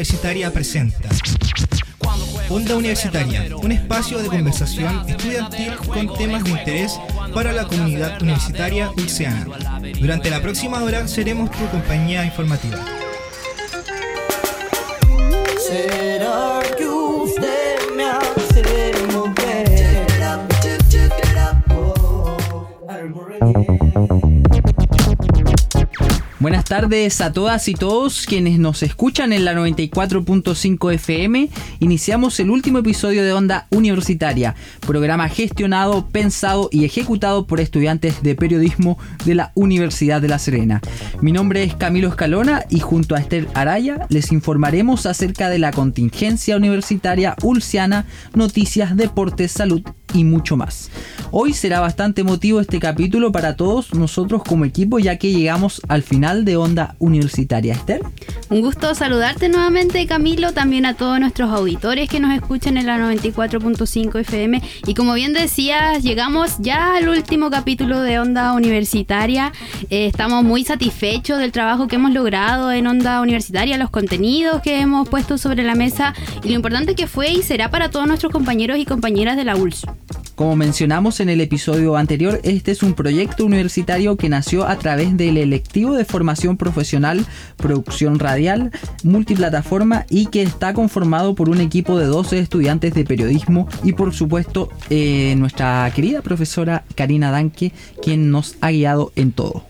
Universitaria presenta Onda Universitaria, un espacio de conversación estudiantil con temas de interés para la comunidad universitaria ulceana. Durante la próxima hora seremos tu compañía informativa. Buenas tardes a todas y todos quienes nos escuchan en la 94.5 FM. Iniciamos el último episodio de Onda Universitaria, programa gestionado, pensado y ejecutado por estudiantes de periodismo de la Universidad de La Serena. Mi nombre es Camilo Escalona y junto a Esther Araya les informaremos acerca de la contingencia universitaria ulciana, noticias, deportes, salud y mucho más. Hoy será bastante emotivo este capítulo para todos nosotros como equipo ya que llegamos al final de Onda Universitaria. Esther. Un gusto saludarte nuevamente Camilo, también a todos nuestros auditores que nos escuchan en la 94.5 FM y como bien decías, llegamos ya al último capítulo de Onda Universitaria. Eh, estamos muy satisfechos del trabajo que hemos logrado en Onda Universitaria, los contenidos que hemos puesto sobre la mesa y lo importante que fue y será para todos nuestros compañeros y compañeras de la ULS. Como mencionamos en el episodio anterior, este es un proyecto universitario que nació a través del electivo de formación profesional, producción radial, multiplataforma y que está conformado por un equipo de 12 estudiantes de periodismo y por supuesto eh, nuestra querida profesora Karina Danke, quien nos ha guiado en todo.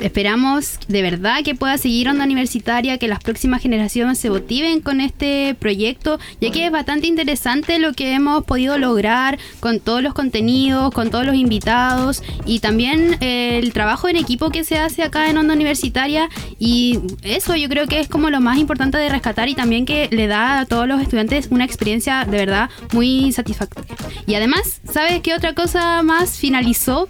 Esperamos de verdad que pueda seguir Onda Universitaria, que las próximas generaciones se motiven con este proyecto, ya que es bastante interesante lo que hemos podido lograr con todos los contenidos, con todos los invitados y también eh, el trabajo en equipo que se hace acá en Onda Universitaria. Y eso yo creo que es como lo más importante de rescatar y también que le da a todos los estudiantes una experiencia de verdad muy satisfactoria. Y además, ¿sabes qué otra cosa más finalizó?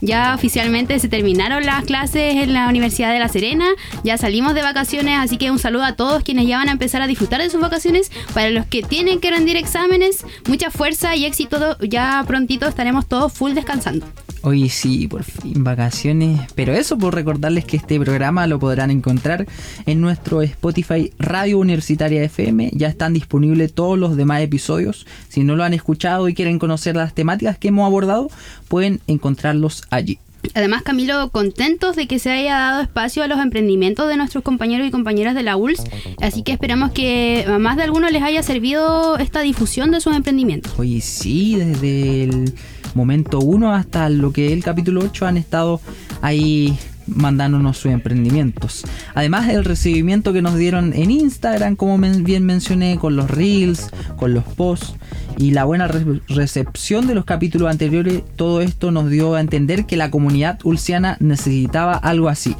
Ya oficialmente se terminaron las clases en la Universidad de La Serena, ya salimos de vacaciones, así que un saludo a todos quienes ya van a empezar a disfrutar de sus vacaciones. Para los que tienen que rendir exámenes, mucha fuerza y éxito, ya prontito estaremos todos full descansando. Hoy sí, por fin, vacaciones. Pero eso por recordarles que este programa lo podrán encontrar en nuestro Spotify Radio Universitaria FM. Ya están disponibles todos los demás episodios. Si no lo han escuchado y quieren conocer las temáticas que hemos abordado, pueden encontrarlos allí. Además, Camilo, contentos de que se haya dado espacio a los emprendimientos de nuestros compañeros y compañeras de la ULS. Así que esperamos que a más de algunos les haya servido esta difusión de sus emprendimientos. Oye, sí, desde el momento 1 hasta lo que el capítulo 8 han estado ahí mandándonos sus emprendimientos. Además el recibimiento que nos dieron en Instagram, como bien mencioné, con los reels, con los posts y la buena recepción de los capítulos anteriores, todo esto nos dio a entender que la comunidad ulciana necesitaba algo así,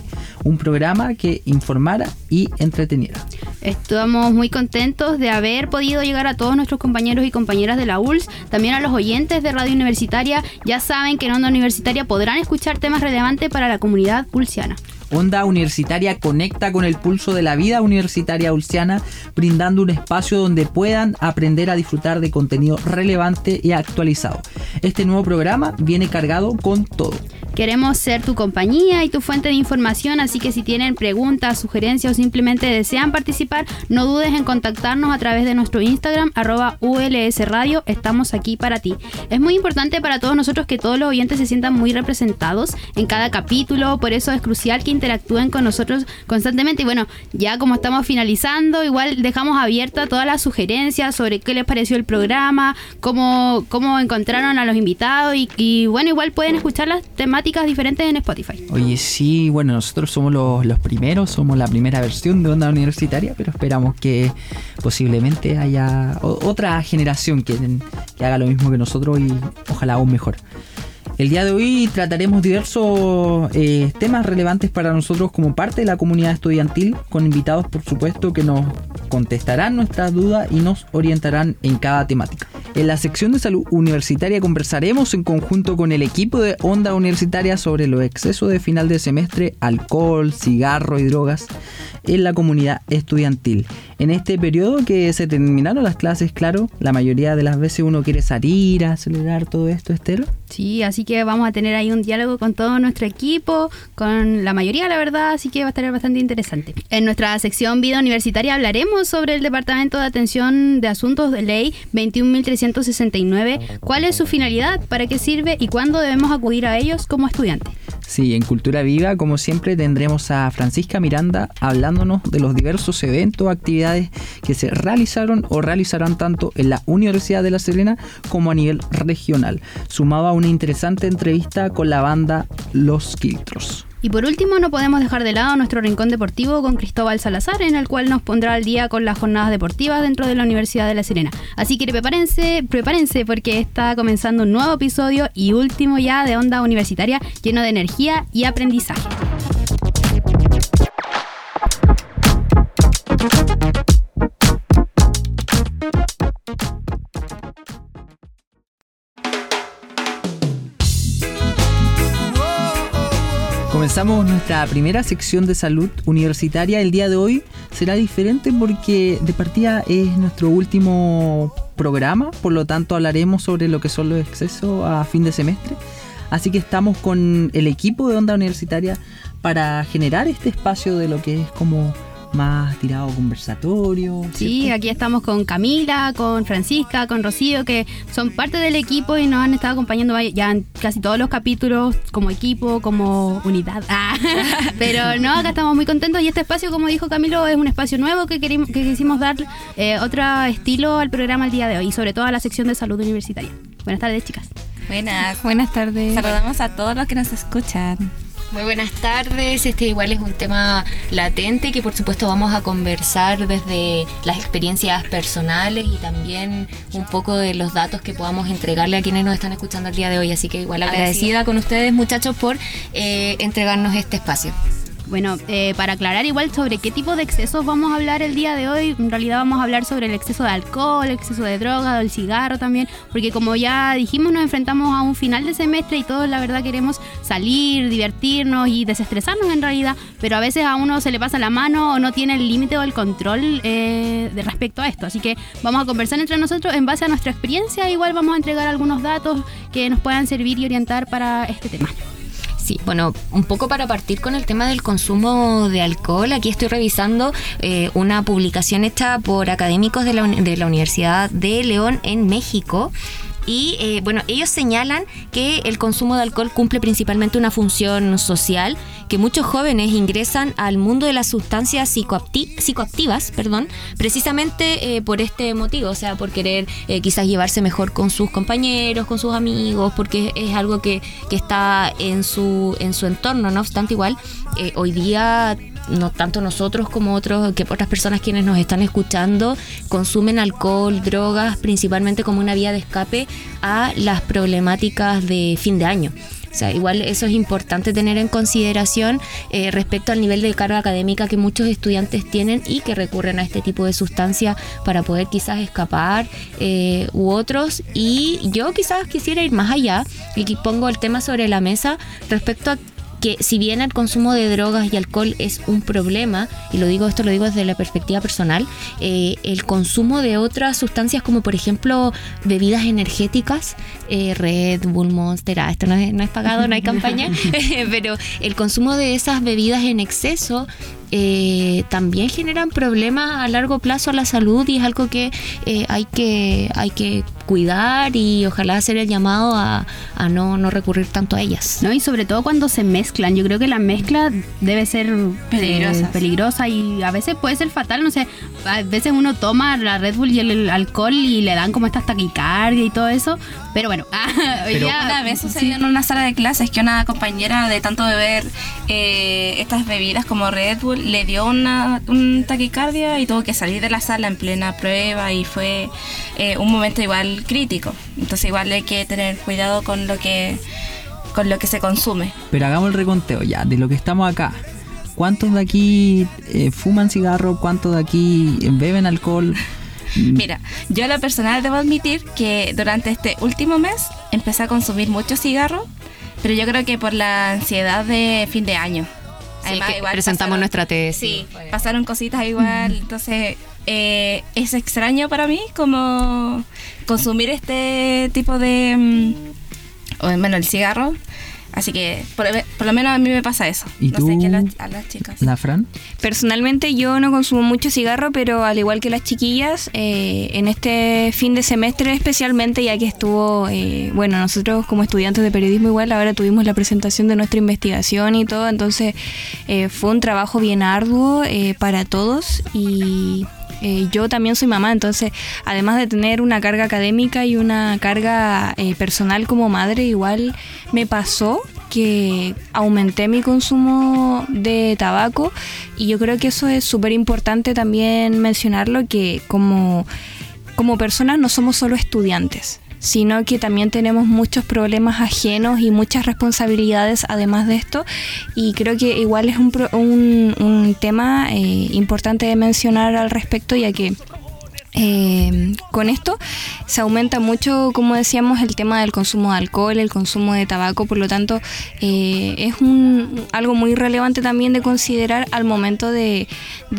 un programa que informara y entreteniera. Estamos muy contentos de haber podido llegar a todos nuestros compañeros y compañeras de la ULS, también a los oyentes de Radio Universitaria. Ya saben que en Onda Universitaria podrán escuchar temas relevantes para la comunidad ulciana. Onda Universitaria conecta con el pulso de la vida universitaria ulciana, brindando un espacio donde puedan aprender a disfrutar de contenido relevante y actualizado. Este nuevo programa viene cargado con todo. Queremos ser tu compañía y tu fuente de información, así que si tienen preguntas, sugerencias o simplemente desean participar, no dudes en contactarnos a través de nuestro Instagram, arroba ULS Radio. Estamos aquí para ti. Es muy importante para todos nosotros que todos los oyentes se sientan muy representados en cada capítulo, por eso es crucial que interactúen con nosotros constantemente. Y bueno, ya como estamos finalizando, igual dejamos abierta todas las sugerencias sobre qué les pareció el programa, cómo, cómo encontraron a los invitados y, bueno, igual pueden escuchar las temáticas diferentes en Spotify. Oye, sí, bueno, nosotros somos los, los primeros, somos la primera versión de Onda Universitaria, pero esperamos que posiblemente haya otra generación que, que haga lo mismo que nosotros y ojalá aún mejor. El día de hoy trataremos diversos eh, temas relevantes para nosotros como parte de la comunidad estudiantil, con invitados por supuesto que nos contestarán nuestras dudas y nos orientarán en cada temática. En la sección de salud universitaria conversaremos en conjunto con el equipo de Onda Universitaria sobre los excesos de final de semestre, alcohol, cigarro y drogas en la comunidad estudiantil. En este periodo que se terminaron las clases, claro, la mayoría de las veces uno quiere salir a celebrar todo esto, Estero. Sí, así que vamos a tener ahí un diálogo con todo nuestro equipo, con la mayoría, la verdad, así que va a estar bastante interesante. En nuestra sección Vida Universitaria hablaremos sobre el Departamento de Atención de Asuntos de Ley 21.369, cuál es su finalidad, para qué sirve y cuándo debemos acudir a ellos como estudiantes. Sí, en Cultura Viva, como siempre, tendremos a Francisca Miranda hablándonos de los diversos eventos actividades que se realizaron o realizarán tanto en la Universidad de La Serena como a nivel regional, sumado a una interesante entrevista con la banda Los Quiltros. Y por último, no podemos dejar de lado nuestro rincón deportivo con Cristóbal Salazar, en el cual nos pondrá al día con las jornadas deportivas dentro de la Universidad de La Serena. Así que prepárense, prepárense porque está comenzando un nuevo episodio y último ya de Onda Universitaria lleno de energía y aprendizaje. Comenzamos nuestra primera sección de salud universitaria. El día de hoy será diferente porque de partida es nuestro último programa, por lo tanto hablaremos sobre lo que son los excesos a fin de semestre. Así que estamos con el equipo de Onda Universitaria para generar este espacio de lo que es como más tirado conversatorio. Sí, aquí estamos con Camila, con Francisca, con Rocío, que son parte del equipo y nos han estado acompañando ya en casi todos los capítulos como equipo, como unidad. Ah, pero no, acá estamos muy contentos y este espacio, como dijo Camilo, es un espacio nuevo que, querimos, que quisimos dar eh, otro estilo al programa el día de hoy y sobre todo a la sección de salud universitaria. Buenas tardes, chicas. Buenas. Buenas tardes. Saludamos a todos los que nos escuchan. Muy buenas tardes. Este igual es un tema latente que por supuesto vamos a conversar desde las experiencias personales y también un poco de los datos que podamos entregarle a quienes nos están escuchando el día de hoy. Así que igual agradecida con ustedes muchachos por eh, entregarnos este espacio. Bueno, eh, para aclarar igual sobre qué tipo de excesos vamos a hablar el día de hoy, en realidad vamos a hablar sobre el exceso de alcohol, el exceso de droga, del cigarro también, porque como ya dijimos nos enfrentamos a un final de semestre y todos la verdad queremos salir, divertirnos y desestresarnos en realidad, pero a veces a uno se le pasa la mano o no tiene el límite o el control eh, de respecto a esto, así que vamos a conversar entre nosotros en base a nuestra experiencia, igual vamos a entregar algunos datos que nos puedan servir y orientar para este tema. Sí, bueno, un poco para partir con el tema del consumo de alcohol, aquí estoy revisando eh, una publicación hecha por académicos de la, de la Universidad de León en México. Y eh, bueno, ellos señalan que el consumo de alcohol cumple principalmente una función social, que muchos jóvenes ingresan al mundo de las sustancias psicoacti- psicoactivas, perdón, precisamente eh, por este motivo, o sea, por querer eh, quizás llevarse mejor con sus compañeros, con sus amigos, porque es algo que, que está en su, en su entorno, no obstante igual, eh, hoy día no tanto nosotros como otros que otras personas quienes nos están escuchando consumen alcohol, drogas, principalmente como una vía de escape a las problemáticas de fin de año. O sea, igual eso es importante tener en consideración eh, respecto al nivel de carga académica que muchos estudiantes tienen y que recurren a este tipo de sustancia para poder quizás escapar eh, u otros. Y yo quizás quisiera ir más allá y pongo el tema sobre la mesa respecto a que si bien el consumo de drogas y alcohol es un problema, y lo digo esto lo digo desde la perspectiva personal, eh, el consumo de otras sustancias como por ejemplo bebidas energéticas, eh, Red Bull, Monster, ah, esto no es, no es pagado, no hay campaña, pero el consumo de esas bebidas en exceso eh, también generan problemas a largo plazo a la salud y es algo que eh, hay que hay que cuidar y ojalá hacer el llamado a, a no, no recurrir tanto a ellas. ¿no? Y sobre todo cuando se mezclan. Yo creo que la mezcla debe ser eh, Peligrosa. peligrosa y a veces puede ser fatal. No sé, a veces uno toma la Red Bull y el, el alcohol y le dan como esta taquicardia y todo eso. Pero bueno, hoy Pero- día- Una vez sucedió en una sala de clases que una compañera de tanto beber eh, estas bebidas como Red Bull le dio una un taquicardia y tuvo que salir de la sala en plena prueba y fue eh, un momento igual crítico. Entonces igual hay que tener cuidado con lo que con lo que se consume. Pero hagamos el reconteo ya, de lo que estamos acá. ¿Cuántos de aquí eh, fuman cigarro? ¿Cuántos de aquí beben alcohol? Mira, yo a lo personal debo admitir que durante este último mes empecé a consumir mucho cigarro, pero yo creo que por la ansiedad de fin de año. Sí, que presentamos nuestra tesis. Sí, pasaron cositas igual, entonces eh, es extraño para mí como consumir este tipo de... mm, bueno, el cigarro. Así que por, por lo menos a mí me pasa eso. ¿Y no sé qué a las, a las chicas. ¿La Fran? Personalmente yo no consumo mucho cigarro, pero al igual que las chiquillas, eh, en este fin de semestre especialmente, ya que estuvo, eh, bueno, nosotros como estudiantes de periodismo igual, ahora tuvimos la presentación de nuestra investigación y todo, entonces eh, fue un trabajo bien arduo eh, para todos y... eh, yo también soy mamá, entonces además de tener una carga académica y una carga eh, personal como madre, igual me pasó que aumenté mi consumo de tabaco y yo creo que eso es súper importante también mencionarlo que como, como personas no somos solo estudiantes sino que también tenemos muchos problemas ajenos y muchas responsabilidades además de esto. Y creo que igual es un, un, un tema eh, importante de mencionar al respecto ya que eh, con esto se aumenta mucho, como decíamos, el tema del consumo de alcohol, el consumo de tabaco, por lo tanto eh, es un, algo muy relevante también de considerar al momento de,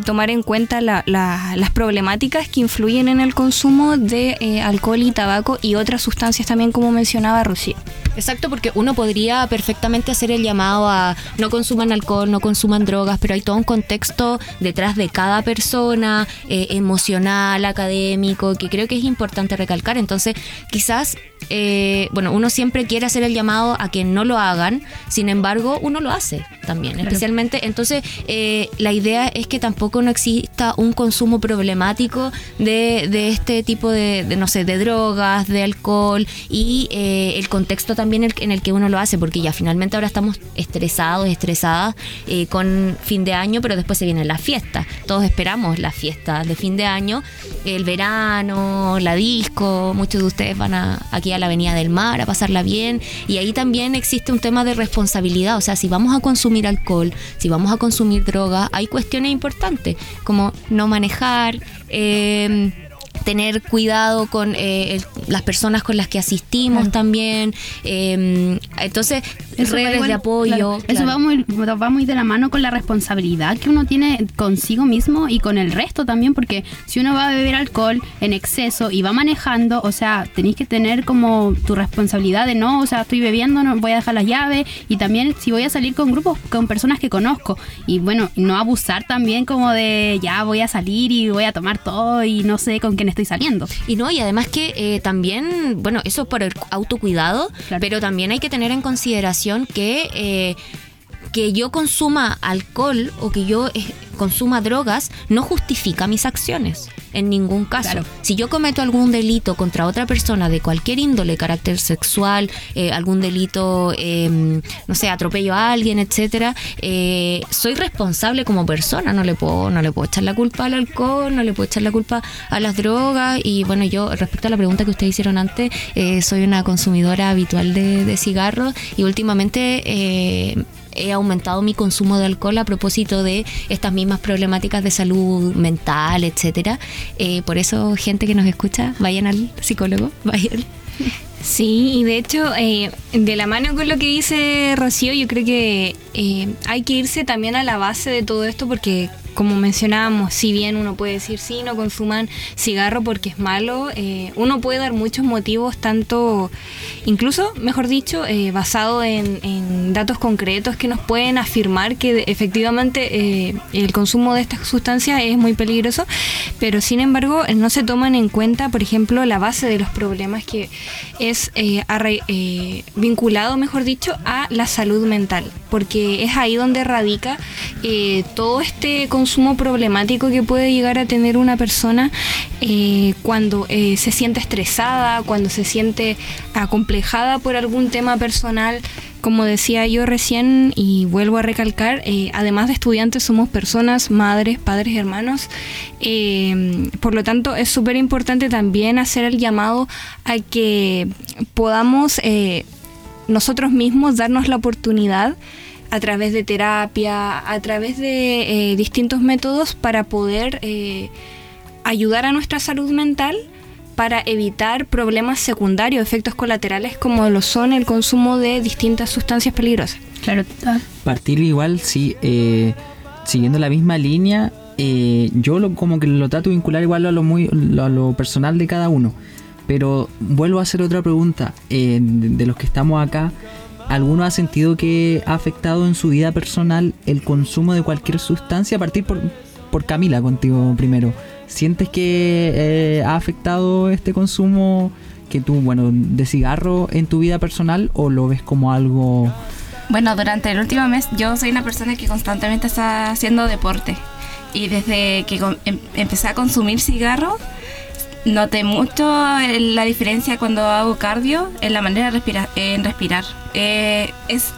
tomar en cuenta la- la- las problemáticas que influyen en el consumo de eh, alcohol y tabaco y otras sustancias también, como mencionaba Rocío. Exacto, porque uno podría perfectamente hacer el llamado a no consuman alcohol, no consuman drogas, pero hay todo un contexto detrás de cada persona, eh, emocional, académico, que creo que es importante recalcar. Entonces, quizás, eh, bueno, uno siempre quiere hacer el llamado a que no lo hagan, sin embargo, uno lo hace también, especialmente. Entonces, eh, la idea es que tampoco no exista un consumo problemático de, de este tipo de, de, no sé, de drogas, de alcohol y eh, el contexto también en el que uno lo hace, porque ya finalmente ahora estamos estresados, estresadas eh, con fin de año, pero después se vienen las fiestas. Todos esperamos las fiestas de fin de año, el verano, la disco, muchos de ustedes van a, aquí a la Avenida del Mar a pasarla bien y ahí también existe un tema de responsabilidad, o sea, si vamos a consumir alcohol, si vamos a consumir droga, hay cuestiones importantes como no manejar, eh, tener cuidado con eh, el- las personas con las que asistimos también. eh, entonces, Eso va redes igual- de apoyo. claro, Eso va muy, va muy de la mano con la responsabilidad que uno tiene consigo mismo y con el resto también, porque si uno va a beber alcohol en exceso y va manejando, o sea, tenéis que tener como tu responsabilidad de no, o sea, estoy bebiendo, no voy a dejar las llaves y también si voy a salir con grupos, con personas que conozco y bueno, no abusar también como de ya voy a salir y voy a tomar todo y no sé con quién estoy saliendo. Y no, y además que eh, también, bueno, eso por el autocuidado, Claro. pero también hay que tener en consideración que eh, que yo consuma alcohol o que yo eh, consuma drogas no justifica mis acciones en ningún caso. Claro. Si yo cometo algún delito contra otra persona de cualquier índole, carácter sexual, eh, algún delito, eh, no sé, atropello a alguien, etcétera, eh, soy responsable como persona. No le puedo, no le puedo echar la culpa al alcohol, no le puedo echar la culpa a las drogas. Y bueno, yo respecto a la pregunta que ustedes hicieron antes, eh, soy una consumidora habitual de, de cigarros y últimamente eh, he aumentado mi consumo de alcohol a propósito de estas mismas problemáticas de salud mental, etcétera. Eh, por eso, gente que nos escucha, vayan al psicólogo, vayan. Sí, y de hecho, eh, de la mano con lo que dice Rocío, yo creo que eh, hay que irse también a la base de todo esto porque, como mencionábamos, si bien uno puede decir sí, no consuman cigarro porque es malo, eh, uno puede dar muchos motivos, tanto, incluso, mejor dicho, eh, basado en, datos concretos que nos pueden afirmar que efectivamente eh, el consumo de estas sustancias es muy peligroso, pero sin embargo no se toman en cuenta, por ejemplo, la base de los problemas que es vinculado, mejor dicho, a la salud mental, porque es ahí donde radica todo este consumo problemático que puede llegar a tener una persona eh, cuando eh, se siente estresada, cuando se siente acomplejada por algún tema personal. Como decía yo recién y vuelvo a recalcar, eh, además de estudiantes somos personas, madres, padres, hermanos. Eh, por lo tanto, es súper importante también hacer el llamado a que podamos eh, nosotros mismos darnos la oportunidad a través de terapia, a través de eh, distintos métodos para poder eh, ayudar a nuestra salud mental para evitar problemas secundarios, efectos colaterales como lo son el consumo de distintas sustancias peligrosas. Claro. ah, Partir igual, sí, eh, siguiendo la misma línea, eh, yo lo, como que lo trato de vincular igual a lo, muy, lo- a lo personal de cada uno. Pero vuelvo a hacer otra pregunta. eh, de, de los que estamos acá, ¿alguno ha sentido que ha afectado en su vida personal el consumo de cualquier sustancia? A partir por, por Camila, contigo primero. ¿Sientes que eh, ha afectado este consumo que tú, bueno, de cigarro en tu vida personal o lo ves como algo... Bueno, durante el último mes yo soy una persona que constantemente está haciendo deporte. Y desde que em- empecé a consumir cigarro, noté mucho eh, la diferencia cuando hago cardio en la manera de respirar. En respirar. Eh, es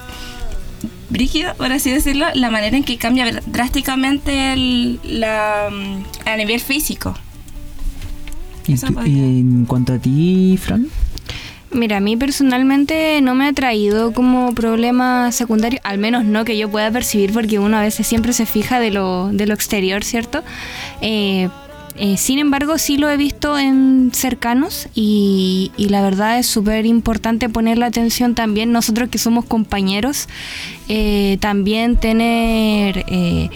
brígido, por así decirlo, la manera en que cambia dr- drásticamente el- la, mm, a nivel físico. ¿Y, Eso tú- podría- y en cuanto a ti, Fran? Mira, a mí personalmente no me ha traído como problema secundario, al menos no que yo pueda percibir, porque uno a veces siempre se fija de lo, de lo exterior, ¿cierto? Eh, eh, sin embargo, sí lo he visto en cercanos y, la verdad es súper importante ponerle atención también, nosotros que somos compañeros, eh, también tener... eh,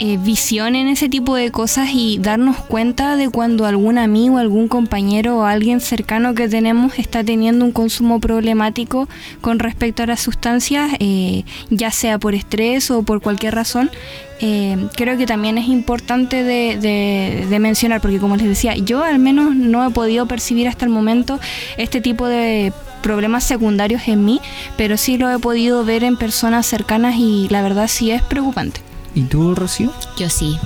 eh, visión en ese tipo de cosas y darnos cuenta de cuando algún amigo, algún compañero o alguien cercano que tenemos está teniendo un consumo problemático con respecto a las sustancias, eh, ya sea por estrés o por cualquier razón. Eh, creo que también es importante de, de- de mencionar, porque como les decía, yo al menos no he podido percibir hasta el momento este tipo de problemas secundarios en mí, pero sí lo he podido ver en personas cercanas y la verdad sí es preocupante. ¿Y tú, Rocío? Yo sí.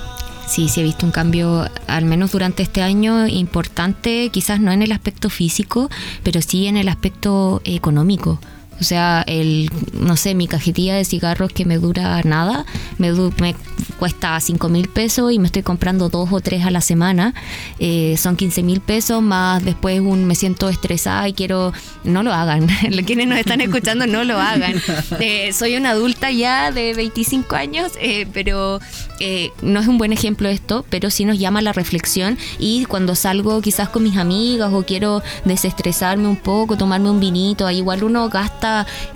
Sí, sí he visto un cambio, al menos durante este año, importante, quizás no en el aspecto físico, pero sí en el aspecto económico. O sea, el, no sé, mi cajetilla de cigarros que me dura nada, me, du- me cuesta 5 mil pesos y me estoy comprando dos o tres a la semana. Eh, son 15 mil pesos, más después un, me siento estresada y quiero... No lo hagan. Quienes nos están escuchando, no lo hagan. Eh, soy una adulta ya de 25 años, eh, pero eh, no es un buen ejemplo esto, pero sí nos llama a la reflexión y cuando salgo quizás con mis amigas o quiero desestresarme un poco, tomarme un vinito, ahí igual uno gasta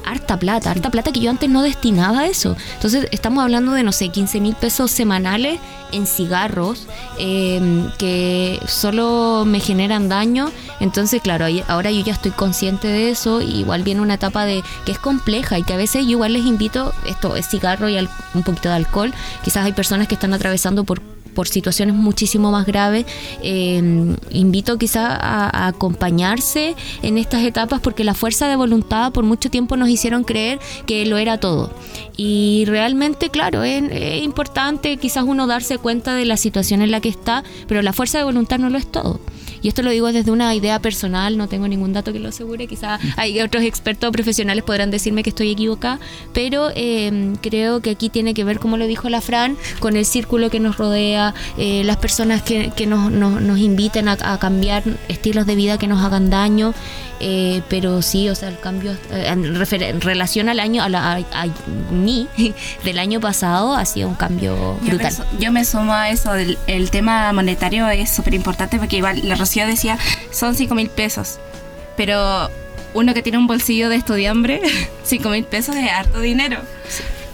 harta plata, harta plata que yo antes no destinaba a eso. Entonces estamos hablando de, no sé, 15 mil pesos semanales en cigarros eh, que solo me generan daño. Entonces, claro, ahora yo ya estoy consciente de eso y igual viene una etapa de que es compleja y que a veces yo igual les invito, esto es cigarro y al- un poquito de alcohol, quizás hay personas que están atravesando por por situaciones muchísimo más graves, eh, invito quizá a, a acompañarse en estas etapas porque la fuerza de voluntad por mucho tiempo nos hicieron creer que lo era todo. Y realmente, claro, es, es importante quizás uno darse cuenta de la situación en la que está, pero la fuerza de voluntad no lo es todo. Y esto lo digo desde una idea personal, no tengo ningún dato que lo asegure, quizás hay otros expertos profesionales podrán decirme que estoy equivocada, pero eh, creo que aquí tiene que ver, como lo dijo la Fran, con el círculo que nos rodea, eh, las personas que, que nos, nos, nos inviten a, a cambiar estilos de vida que nos hagan daño, eh, pero sí, o sea, el cambio eh, en, refer- en relación al año, a, la, a, a mí, del año pasado, ha sido un cambio Yo me, brutal. yo me sumo a eso, del, el tema monetario es súper importante porque igual la Rocío decía, son 5 mil pesos, pero uno que tiene un bolsillo de estudiambre, 5 mil pesos es harto dinero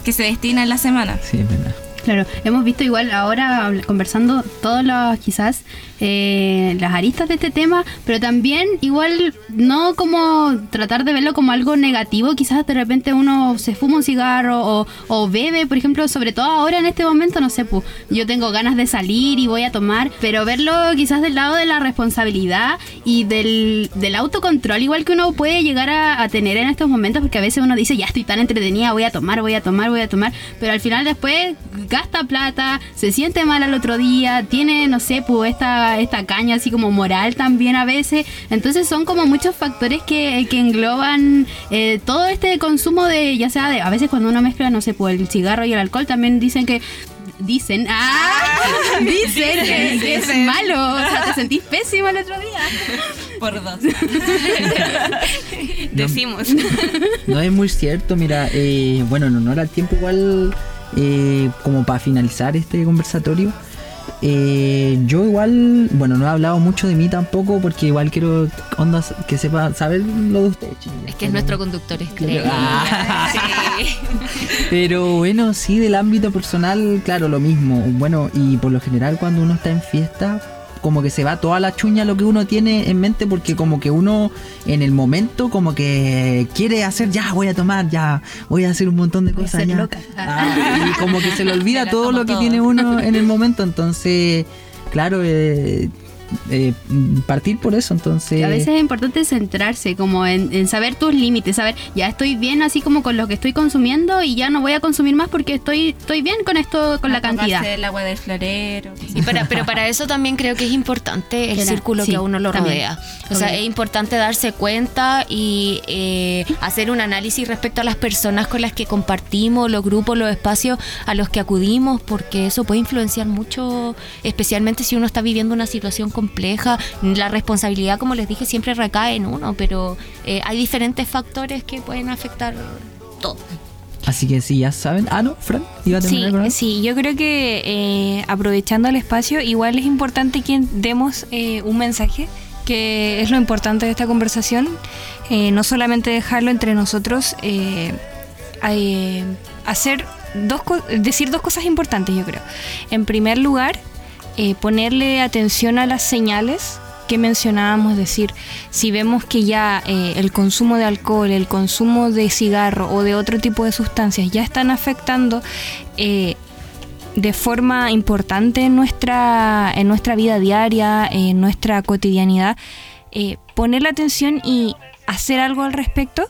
que se destina en la semana. Sí, es verdad. Claro, hemos visto igual ahora conversando todas las quizás eh, las aristas de este tema, pero también igual no como tratar de verlo como algo negativo, quizás de repente uno se fuma un cigarro o, o bebe, por ejemplo, sobre todo ahora en este momento, no sé, pues yo tengo ganas de salir y voy a tomar, pero verlo quizás del lado de la responsabilidad y del, del autocontrol, igual que uno puede llegar a, a tener en estos momentos, porque a veces uno dice, ya estoy tan entretenida, voy a tomar, voy a tomar, voy a tomar, pero al final después gasta plata, se siente mal al otro día, tiene, no sé, pues esta, esta caña así como moral también a veces, entonces son como muchos factores que, que engloban eh, todo este consumo de, ya sea de, a veces cuando uno mezcla, no sé, pues el cigarro y el alcohol, también dicen que Dicen, ah, dicen que, que es malo, o sea, te sentís pésimo el otro día. Por dos. Decimos. No es muy cierto, mira, eh, bueno, en honor al tiempo igual, eh, como para finalizar este conversatorio, eh, yo igual, bueno, no he hablado mucho de mí tampoco porque igual quiero ondas que sepa saber lo de ustedes, chiquillos. Es que es Pero- nuestro conductor estrella. Ah. Sí. Pero bueno, sí, del ámbito personal, claro, lo mismo. Bueno, y por lo general cuando uno está en fiesta, como que se va toda la chuña lo que uno tiene en mente porque como que uno en el momento como que quiere hacer, ya voy a tomar, ya voy a hacer un montón de Voy cosas. ya. Ah, y como que se le olvida todo lo que todo. tiene uno en el momento. Entonces, claro, eh, eh, partir por eso. Entonces, A veces es importante centrarse como en, en saber tus límites, saber, ya estoy bien así como con lo que estoy consumiendo y ya no voy a consumir más porque estoy, estoy bien con esto, con la cantidad. El agua del florero. Y para, pero para eso también creo que es importante el círculo sí, que a uno lo también. rodea. O sea, es importante darse cuenta y eh, hacer un análisis respecto a las personas con las que compartimos, los grupos, los espacios a los que acudimos, porque eso puede influenciar mucho, especialmente si uno está viviendo una situación compleja. La responsabilidad, como les dije, siempre recae en uno, pero eh, hay diferentes factores que pueden afectar todo. así que sí, ya saben. Ah, no, Fran, iba a Sí, terminar con sí, yo creo que eh, aprovechando el espacio, igual es importante que demos eh, un mensaje, que es lo importante de esta conversación, eh, no solamente dejarlo entre nosotros, eh, eh, hacer dos decir dos cosas importantes, yo creo. En primer lugar, eh, ponerle atención a las señales que mencionábamos, es decir, si vemos que ya eh, el consumo de alcohol, el consumo de cigarro o de otro tipo de sustancias ya están afectando eh, de forma importante en nuestra, en nuestra vida diaria, en nuestra cotidianidad, eh, ponerle atención y hacer algo al respecto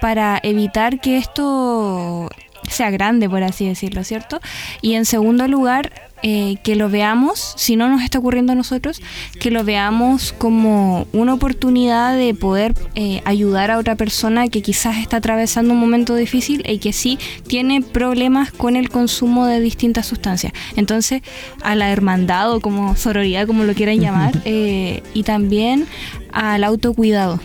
para evitar que esto sea grande, por así decirlo, ¿cierto? Y en segundo lugar, eh, que lo veamos, si no nos está ocurriendo a nosotros, que lo veamos como una oportunidad de poder eh, ayudar a otra persona que quizás está atravesando un momento difícil y que sí tiene problemas con el consumo de distintas sustancias. Entonces, a la hermandad o como sororidad, como lo quieran llamar, eh, y también al autocuidado.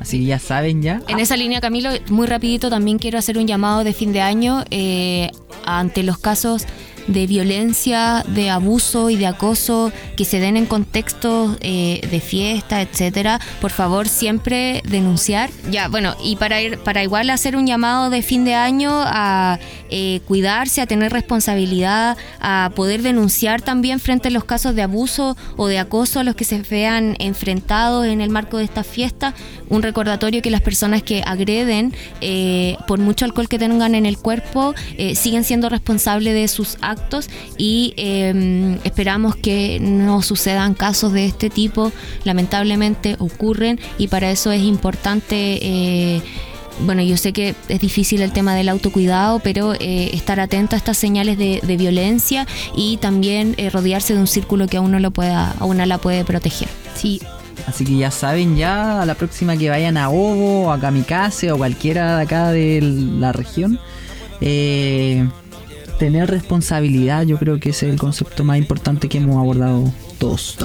Así que ya saben ya. En esa línea, Camilo, muy rapidito también quiero hacer un llamado de fin de año eh, ante los casos de violencia, de abuso y de acoso que se den en contextos eh, de fiesta, etcétera, por favor siempre denunciar. Ya, bueno, y para ir, para igual hacer un llamado de fin de año a eh, cuidarse, a tener responsabilidad, a poder denunciar también frente a los casos de abuso o de acoso a los que se vean enfrentados en el marco de esta fiesta. Un recordatorio que las personas que agreden, eh, por mucho alcohol que tengan en el cuerpo, eh, siguen siendo responsables de sus actos y eh, esperamos que no sucedan casos de este tipo. Lamentablemente ocurren y para eso es importante... eh, bueno, yo sé que es difícil el tema del autocuidado, pero eh, estar atento a estas señales de, violencia y también eh, rodearse de un círculo que a uno lo pueda, a una la puede proteger. Sí, Así que ya saben, ya a la próxima que vayan a Ovo, a Kamikaze o cualquiera de acá de la región, tener responsabilidad, yo creo que es el concepto más importante que hemos abordado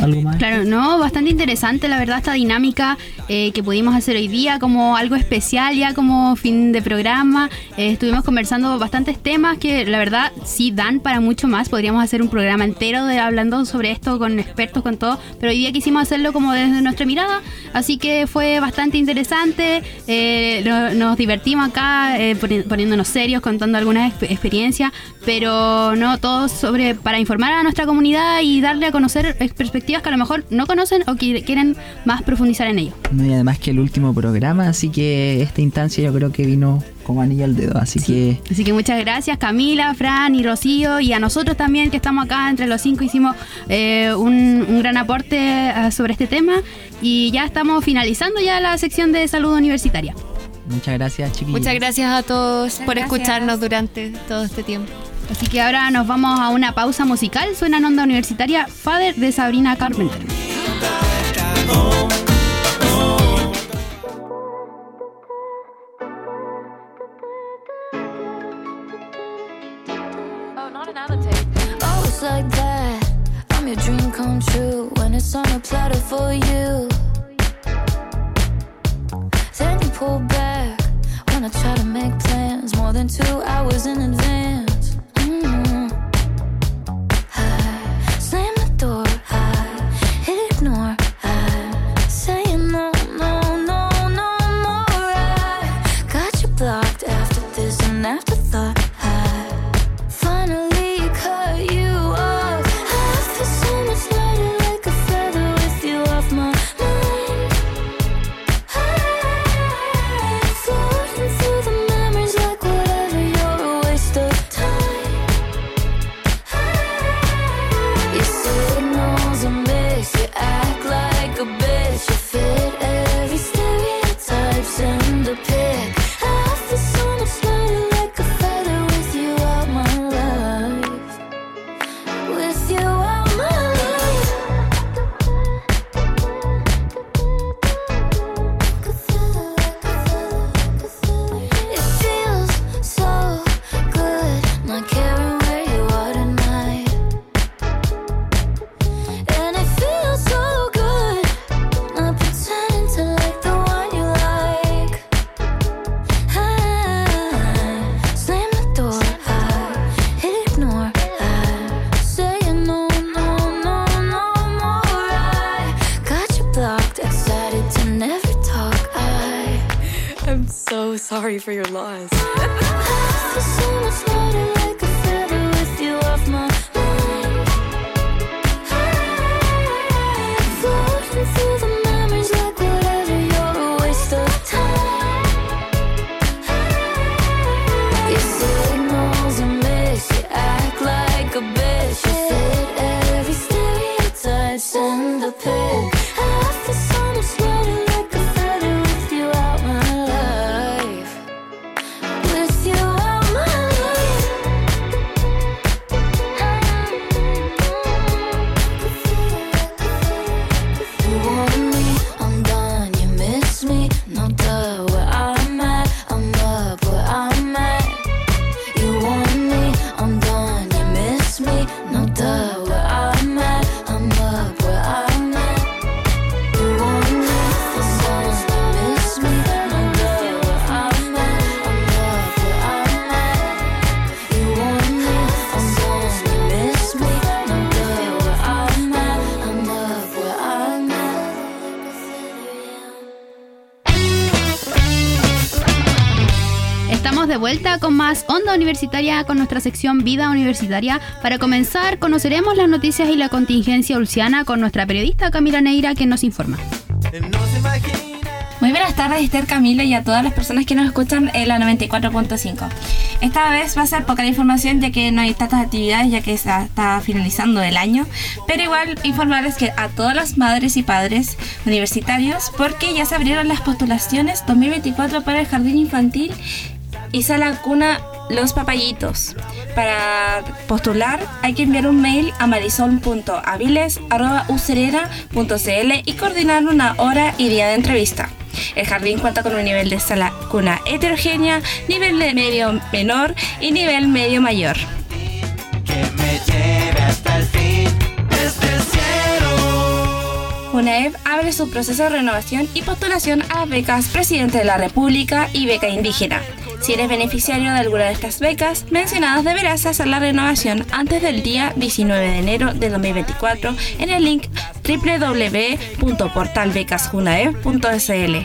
¿Algo más? Claro, no, bastante interesante la verdad esta dinámica eh, que pudimos hacer hoy día como algo especial ya como fin de programa. Eh, estuvimos conversando bastantes temas que la verdad sí dan para mucho más. Podríamos hacer un programa entero de hablando sobre esto con expertos, con todo, pero hoy día quisimos hacerlo como desde nuestra mirada, así que fue bastante interesante. Eh, nos divertimos acá poni- poniéndonos serios, contando algunas exp- experiencias, pero no todo sobre para informar a nuestra comunidad y darle a conocer perspectivas que a lo mejor no conocen o que quieren más profundizar en ello. No, y además que el último programa, así que esta instancia yo creo que vino como anillo al dedo, así que Así que muchas gracias Camila, Fran y Rocío y a nosotros también que estamos acá entre los cinco hicimos eh, un, un gran aporte eh, sobre este tema y ya estamos finalizando ya la sección de salud universitaria. muchas gracias chiquillos. Muchas gracias a todos por gracias. escucharnos durante todo este tiempo. Así que ahora nos vamos a una pausa musical. Suena en onda universitaria Father de Sabrina Carpenter. Oh. Then you pull back when I try to make plans more than two hours in advance. Sorry for your loss. Universitaria con nuestra sección Vida Universitaria. Para comenzar, conoceremos las noticias y la contingencia ulciana con nuestra periodista Camila Neira que nos informa. Muy buenas tardes, Esther Camilo y a todas las personas que nos escuchan en la 94.5. Esta vez va a ser poca la información ya que no hay tantas actividades ya que se está finalizando el año, pero igual informarles que a todas las madres y padres universitarios porque ya se abrieron las postulaciones 2024 para el jardín infantil y sala cuna Los Papayitos. Para postular hay que enviar un mail a marisol.aviles.ucerera.cl y coordinar una hora y día de entrevista. El jardín cuenta con un nivel de sala cuna heterogénea, nivel de medio menor y nivel medio mayor. UNAEP abre su proceso de renovación y postulación a becas Presidente de la República y beca indígena. Si eres beneficiario de alguna de estas becas mencionadas, deberás hacer la renovación antes del día 19 de enero de 2024 en el link www.portalbecasjunaep.sl.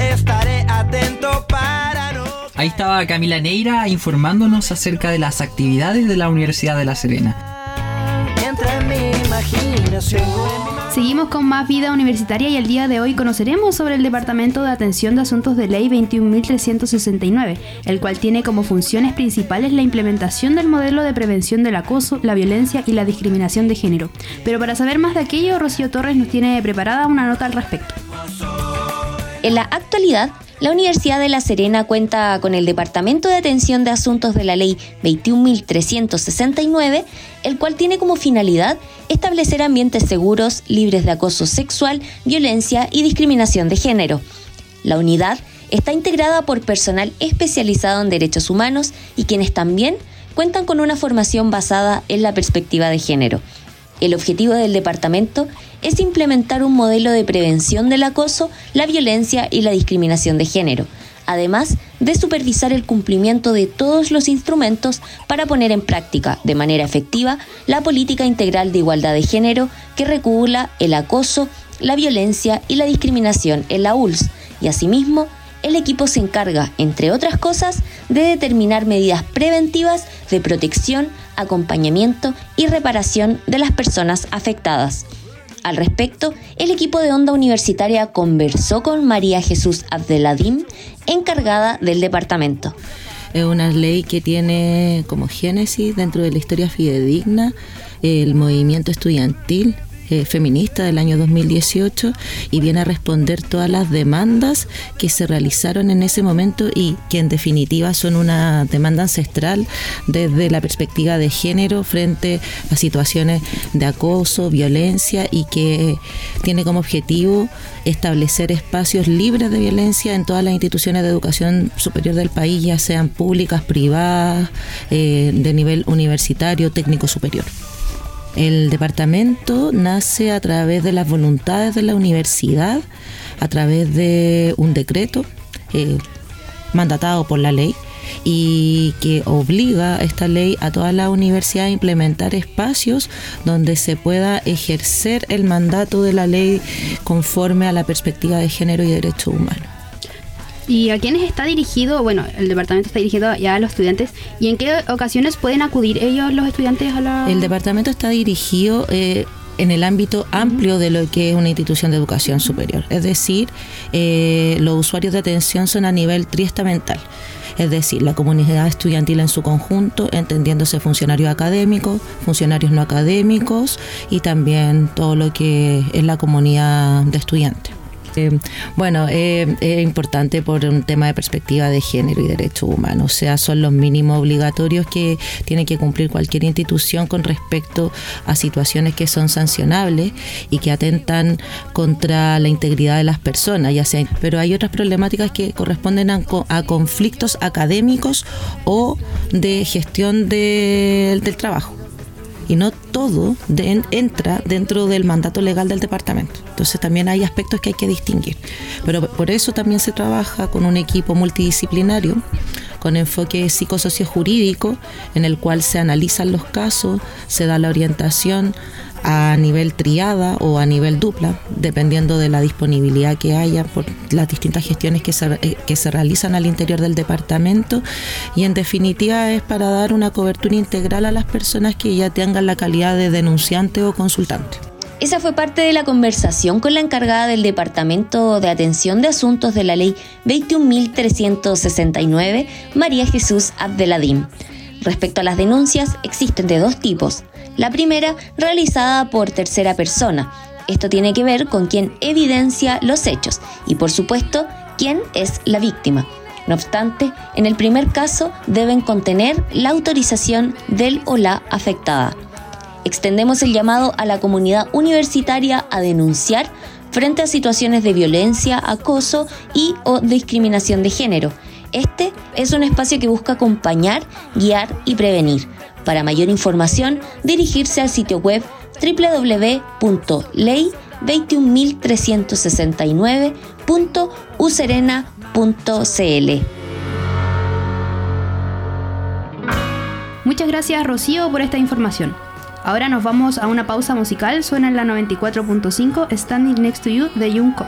Estaré atento para. Ahí estaba Camila Neira informándonos acerca de las actividades de la Universidad de La Serena. Entra en mi imaginación. Seguimos con más vida universitaria y el día de hoy conoceremos sobre el Departamento de Atención de Asuntos de Ley 21.369, el cual tiene como funciones principales la implementación del modelo de prevención del acoso, la violencia y la discriminación de género. Pero para saber más de aquello, Rocío Torres nos tiene preparada una nota al respecto. En la actualidad, la Universidad de La Serena cuenta con el Departamento de Atención de Asuntos de la Ley 21.369, el cual tiene como finalidad establecer ambientes seguros, libres de acoso sexual, violencia y discriminación de género. La unidad está integrada por personal especializado en derechos humanos y quienes también cuentan con una formación basada en la perspectiva de género. El objetivo del departamento es implementar un modelo de prevención del acoso, la violencia y la discriminación de género, además de supervisar el cumplimiento de todos los instrumentos para poner en práctica de manera efectiva la política integral de igualdad de género que regula el acoso, la violencia y la discriminación en la ULS y asimismo el equipo se encarga, entre otras cosas, de determinar medidas preventivas de protección, acompañamiento y reparación de las personas afectadas. Al respecto, el equipo de Onda Universitaria conversó con María Jesús Abdeladim, encargada del departamento. Es una ley que tiene como génesis dentro de la historia fidedigna el movimiento estudiantil eh, feminista del año 2018 y viene a responder todas las demandas que se realizaron en ese momento y que en definitiva son una demanda ancestral desde la perspectiva de género frente a situaciones de acoso, violencia y que tiene como objetivo establecer espacios libres de violencia en todas las instituciones de educación superior del país, ya sean públicas, privadas, eh, de nivel universitario, técnico superior. El departamento nace a través de las voluntades de la universidad, a través de un decreto eh, mandatado por la ley y que obliga esta ley a toda la universidad a implementar espacios donde se pueda ejercer el mandato de la ley conforme a la perspectiva de género y derechos humanos. ¿Y a quiénes está dirigido? Bueno, el departamento está dirigido ya a los estudiantes. ¿Y en qué ocasiones pueden acudir ellos, los estudiantes, a la...? El departamento está dirigido eh, en el ámbito amplio de lo que es una institución de educación superior. Es decir, eh, los usuarios de atención son a nivel triestamental. Es decir, la comunidad estudiantil en su conjunto, entendiéndose funcionarios académicos, funcionarios no académicos y también todo lo que es la comunidad de estudiantes. Eh, bueno, eh, es importante por un tema de perspectiva de género y derechos humanos. O sea, son los mínimos obligatorios que tiene que cumplir cualquier institución con respecto a situaciones que son sancionables y que atentan contra la integridad de las personas, ya sea. Pero hay otras problemáticas que corresponden a, a conflictos académicos o de gestión de- del trabajo y no todo de- entra dentro del mandato legal del departamento. Entonces también hay aspectos que hay que distinguir. Pero por eso también se trabaja con un equipo multidisciplinario con enfoque psicosocio-jurídico en el cual se analizan los casos, se da la orientación a nivel triada o a nivel dupla, dependiendo de la disponibilidad que haya por las distintas gestiones que se, eh, que se realizan al interior del departamento y en definitiva es para dar una cobertura integral a las personas que ya tengan la calidad de denunciante o consultante. Esa fue parte de la conversación con la encargada del Departamento de Atención de Asuntos de la Ley 21.369, María Jesús Abdeladim. Respecto a las denuncias, existen de dos tipos. La primera, realizada por tercera persona. Esto tiene que ver con quien evidencia los hechos y, por supuesto, quién es la víctima. No obstante, en el primer caso deben contener la autorización del o la afectada. Extendemos el llamado a la comunidad universitaria a denunciar frente a situaciones de violencia, acoso y o discriminación de género. Este es un espacio que busca acompañar, guiar y prevenir. Para mayor información, dirigirse al sitio web www.ley21369.userena.cl. Muchas gracias Rocío por esta información. Ahora nos vamos a una pausa musical. Suena en la 94.5 Standing Next to You de Junko.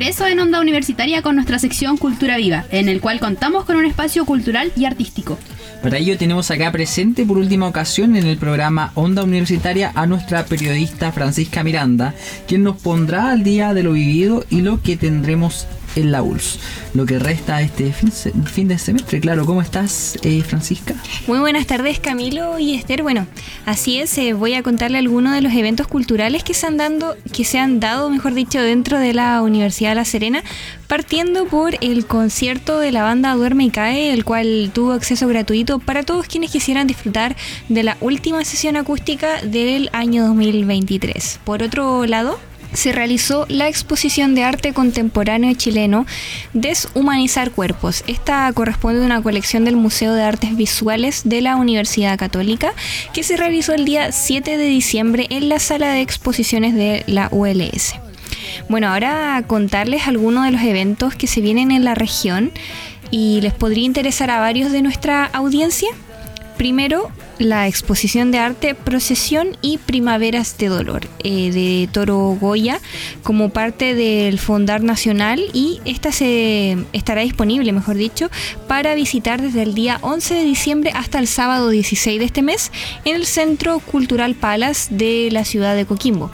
Regreso en Onda Universitaria con nuestra sección Cultura Viva, en el cual contamos con un espacio cultural y artístico. Para ello tenemos acá presente por última ocasión en el programa Onda Universitaria a nuestra periodista Francisca Miranda, quien nos pondrá al día de lo vivido y lo que tendremos en la ULS. Lo que resta este fin, de semestre, claro. ¿Cómo estás, eh, Francisca? Muy buenas tardes Camilo y Esther. Bueno, así es, eh, voy a contarle algunos de los eventos culturales que se han dando, que se han dado, mejor dicho, dentro de la Universidad de La Serena, partiendo por el concierto de la banda Duerme y Cae, el cual tuvo acceso gratuito para todos quienes quisieran disfrutar de la última sesión acústica del año 2023. Por otro lado, se realizó la exposición de arte contemporáneo chileno Deshumanizar Cuerpos. Esta corresponde a una colección del Museo de Artes Visuales de la Universidad Católica que se realizó el día 7 de diciembre en la sala de exposiciones de la ULS. Bueno, ahora contarles algunos de los eventos que se vienen en la región y les podría interesar a varios de nuestra audiencia. Primero, la exposición de arte Procesión y Primaveras de Dolor eh, de Toro Goya como parte del Fondar Nacional y esta se estará disponible, mejor dicho, para visitar desde el día 11 de diciembre hasta el sábado 16 de este mes en el Centro Cultural Palace de la ciudad de Coquimbo.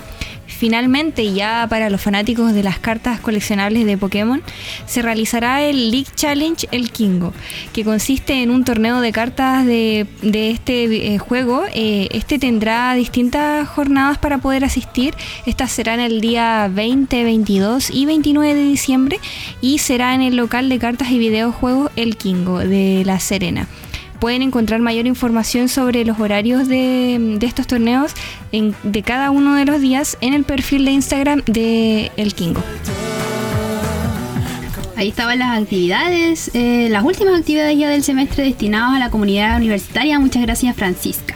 Finalmente, ya para los fanáticos de las cartas coleccionables de Pokémon, se realizará el League Challenge El Kingo, que consiste en un torneo de cartas de, este eh, juego. Eh, este tendrá distintas jornadas para poder asistir. Estas serán el día 20, 22 y 29 de diciembre y será en el local de cartas y videojuegos El Kingo de La Serena. Pueden encontrar mayor información sobre los horarios de, de estos torneos en- de cada uno de los días en el perfil de Instagram de El Kingo. Ahí estaban las actividades, eh, las últimas actividades ya del semestre destinadas a la comunidad universitaria. Muchas gracias, Francisca.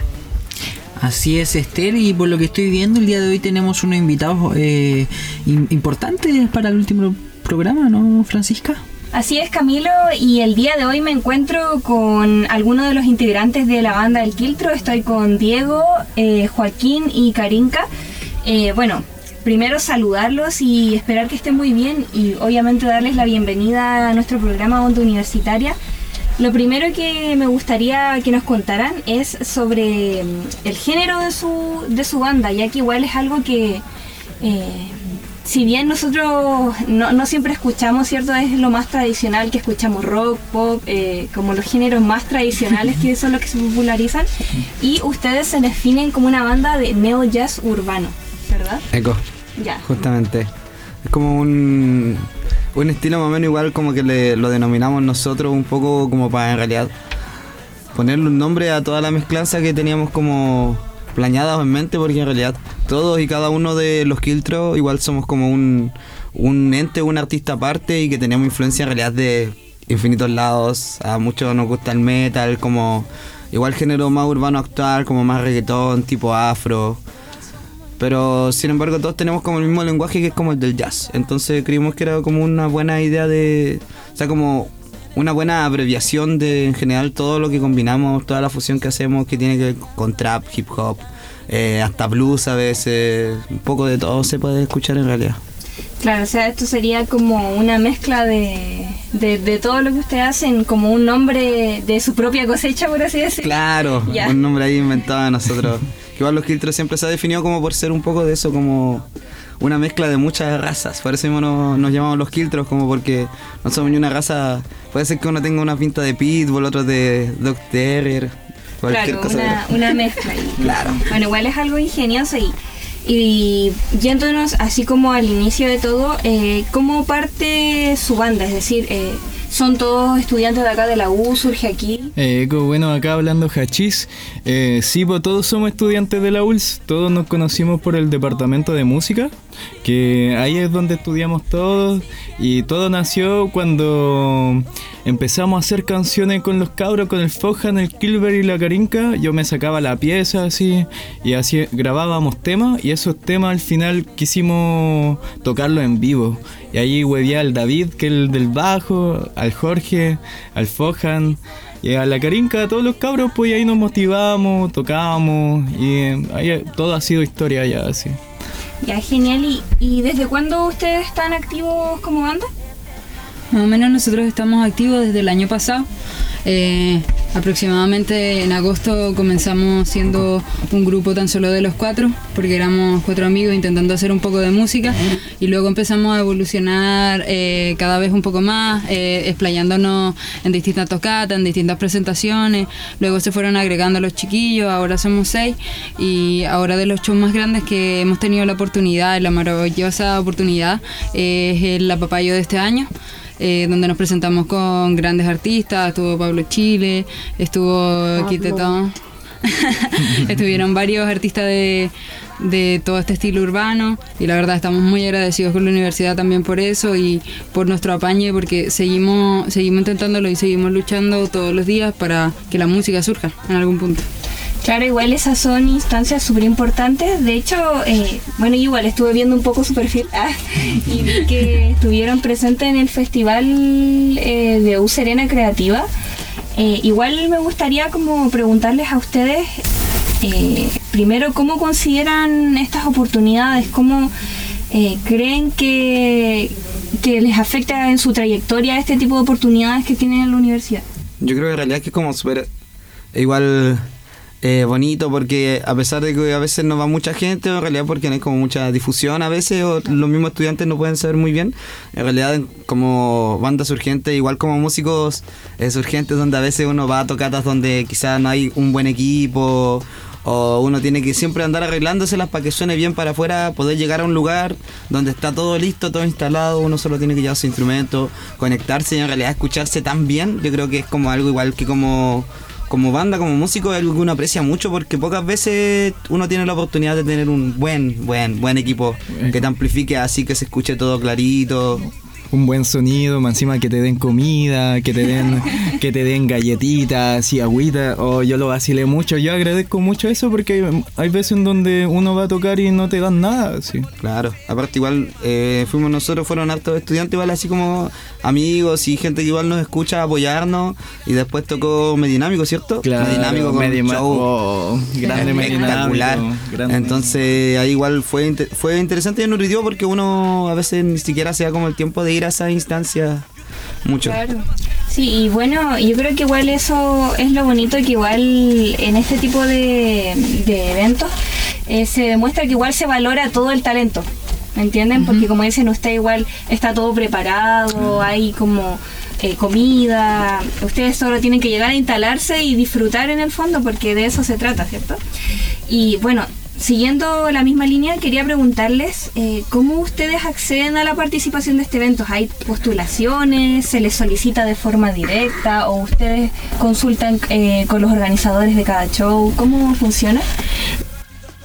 Así es, Esther, y por lo que estoy viendo, el día de hoy tenemos unos invitados eh, im- importantes para el último programa, ¿no, Francisca? Así es, Camilo, y el día de hoy me encuentro con algunos de los integrantes de la banda El Quiltro. Estoy con Diego, eh, Joaquín y Karinka. Eh, bueno, primero saludarlos y esperar que estén muy bien y obviamente darles la bienvenida a nuestro programa Onda Universitaria. Lo primero que me gustaría que nos contaran es sobre mm, el género de su, de su banda, ya que igual es algo que, eh, si bien nosotros no, no siempre escuchamos, ¿cierto? Es lo más tradicional que escuchamos rock, pop, eh, como los géneros más tradicionales que son los que se popularizan. Y ustedes se definen como una banda de neo jazz urbano, ¿verdad? Eco, Ya. justamente. Es como un, un estilo más o menos igual como que le- lo denominamos nosotros un poco como para en realidad ponerle un nombre a toda la mezclanza que teníamos como planeadas en mente porque en realidad todos y cada uno de los Kiltro igual somos como un, un ente, un artista aparte y que tenemos influencia en realidad de infinitos lados. A muchos nos gusta el metal, como igual género más urbano actual, como más reggaetón, tipo afro. Pero sin embargo todos tenemos como el mismo lenguaje que es como el del jazz. Entonces creímos que era como una buena idea de... O sea, como una buena abreviación de en general todo lo que combinamos, toda la fusión que hacemos que tiene que ver con trap, hip hop, eh, hasta blues a veces. Un poco de todo se puede escuchar en realidad. Claro, o sea, esto sería como una mezcla de, de, de todo lo que ustedes hacen, como un nombre de su propia cosecha, por así decirlo. Claro, un nombre ahí inventado de nosotros. Igual los Kiltros siempre se ha definido como por ser un poco de eso, como una mezcla de muchas razas. Por eso mismo nos, nos llamamos los Kiltros, como porque no somos ni una raza. Puede ser que uno tenga una pinta de Pitbull, otro de Dog Terrier, cualquier Claro, cosa. una, una mezcla. y- Claro. Bueno, igual es algo ingenioso y, y yéndonos así como al inicio de todo, eh, ¿cómo parte su banda? Es decir, eh, ¿son todos estudiantes de acá de la U? ¿Surge aquí? Eh, Eco, bueno, acá hablando hachís, eh, sí, pues todos somos estudiantes de la ULS, todos nos conocimos por el departamento de música, que ahí es donde estudiamos todos, y todo nació cuando empezamos a hacer canciones con los cabros, con el Fojan, el Kilber y la Carinca, yo me sacaba la pieza así, y así grabábamos temas, y esos temas al final quisimos tocarlos en vivo, y ahí hueveé al David, que es el del bajo, al Jorge, al Fojan, y a la Carinca, a todos los cabros, pues ahí nos motivamos, tocábamos y eh, ahí todo ha sido historia ya así. Ya, genial. ¿Y, y desde cuándo ustedes están activos como banda? Más o menos nosotros estamos activos desde el año pasado. Eh, aproximadamente en agosto comenzamos siendo un grupo tan solo de los cuatro, porque éramos cuatro amigos intentando hacer un poco de música y luego empezamos a evolucionar eh, cada vez un poco más, eh, explayándonos en distintas tocatas, en distintas presentaciones. Luego se fueron agregando los chiquillos, ahora somos seis y ahora de los shows más grandes que hemos tenido la oportunidad, la maravillosa oportunidad, es el Papayo de este año eh, donde nos presentamos con grandes artistas, estuvo Pablo Chile, estuvo Quitetón, estuvieron varios artistas de, de todo este estilo urbano y la verdad estamos muy agradecidos con la universidad también por eso y por nuestro apañe porque seguimos, seguimos intentándolo y seguimos luchando todos los días para que la música surja en algún punto. Claro, igual esas son instancias súper importantes. De hecho, eh, bueno, igual estuve viendo un poco su perfil ah, y vi que estuvieron presentes en el festival eh, de U Serena Creativa. Eh, igual me gustaría como preguntarles a ustedes, primero, ¿cómo consideran estas oportunidades? ¿Cómo creen que, que les afecta en su trayectoria este tipo de oportunidades que tienen en la universidad? Yo creo que en realidad es que como súper igual eh, bonito porque a pesar de que a veces no va mucha gente, en realidad porque no hay como mucha difusión a veces o los mismos estudiantes no pueden saber muy bien, en realidad como banda surgente, igual como músicos eh, surgentes donde a veces uno va a tocatas donde quizás no hay un buen equipo o uno tiene que siempre andar arreglándoselas para que suene bien para afuera, poder llegar a un lugar donde está todo listo, todo instalado, uno solo tiene que llevar su instrumento, conectarse y en realidad escucharse tan bien, yo creo que es como algo igual que como como banda, como músico, es algo que uno aprecia mucho porque pocas veces uno tiene la oportunidad de tener un buen, buen, buen equipo que te amplifique así que se escuche todo clarito. Un buen sonido, más encima que te den comida, que te den, que te den galletitas y agüita. Oh, yo lo vacilé mucho, yo agradezco mucho eso porque hay veces en donde uno va a tocar y no te dan nada. Sí. Claro, aparte igual eh, fuimos nosotros, fueron hartos estudiantes igual así como amigos y gente que igual nos escucha apoyarnos y después tocó Medinámico, ¿cierto? Claro, Medinámico con Medima- show oh, grande espectacular. Grande Entonces ahí igual fue, fue interesante y nutritivo porque uno a veces ni siquiera se da como el tiempo de ir a esa instancia mucho. Claro. Sí, y bueno, yo creo que igual eso es lo bonito, que igual en este tipo de, de eventos eh, se demuestra que igual se valora todo el talento, ¿me entienden? Porque como dicen usted, igual está todo preparado, hay como eh, comida, ustedes solo tienen que llegar a instalarse y disfrutar en el fondo, porque de eso se trata, ¿cierto? Y bueno, siguiendo la misma línea, quería preguntarles eh, cómo ustedes acceden a la participación de este evento. ¿Hay postulaciones? ¿Se les solicita de forma directa? ¿O ustedes consultan eh, con los organizadores de cada show? ¿Cómo funciona?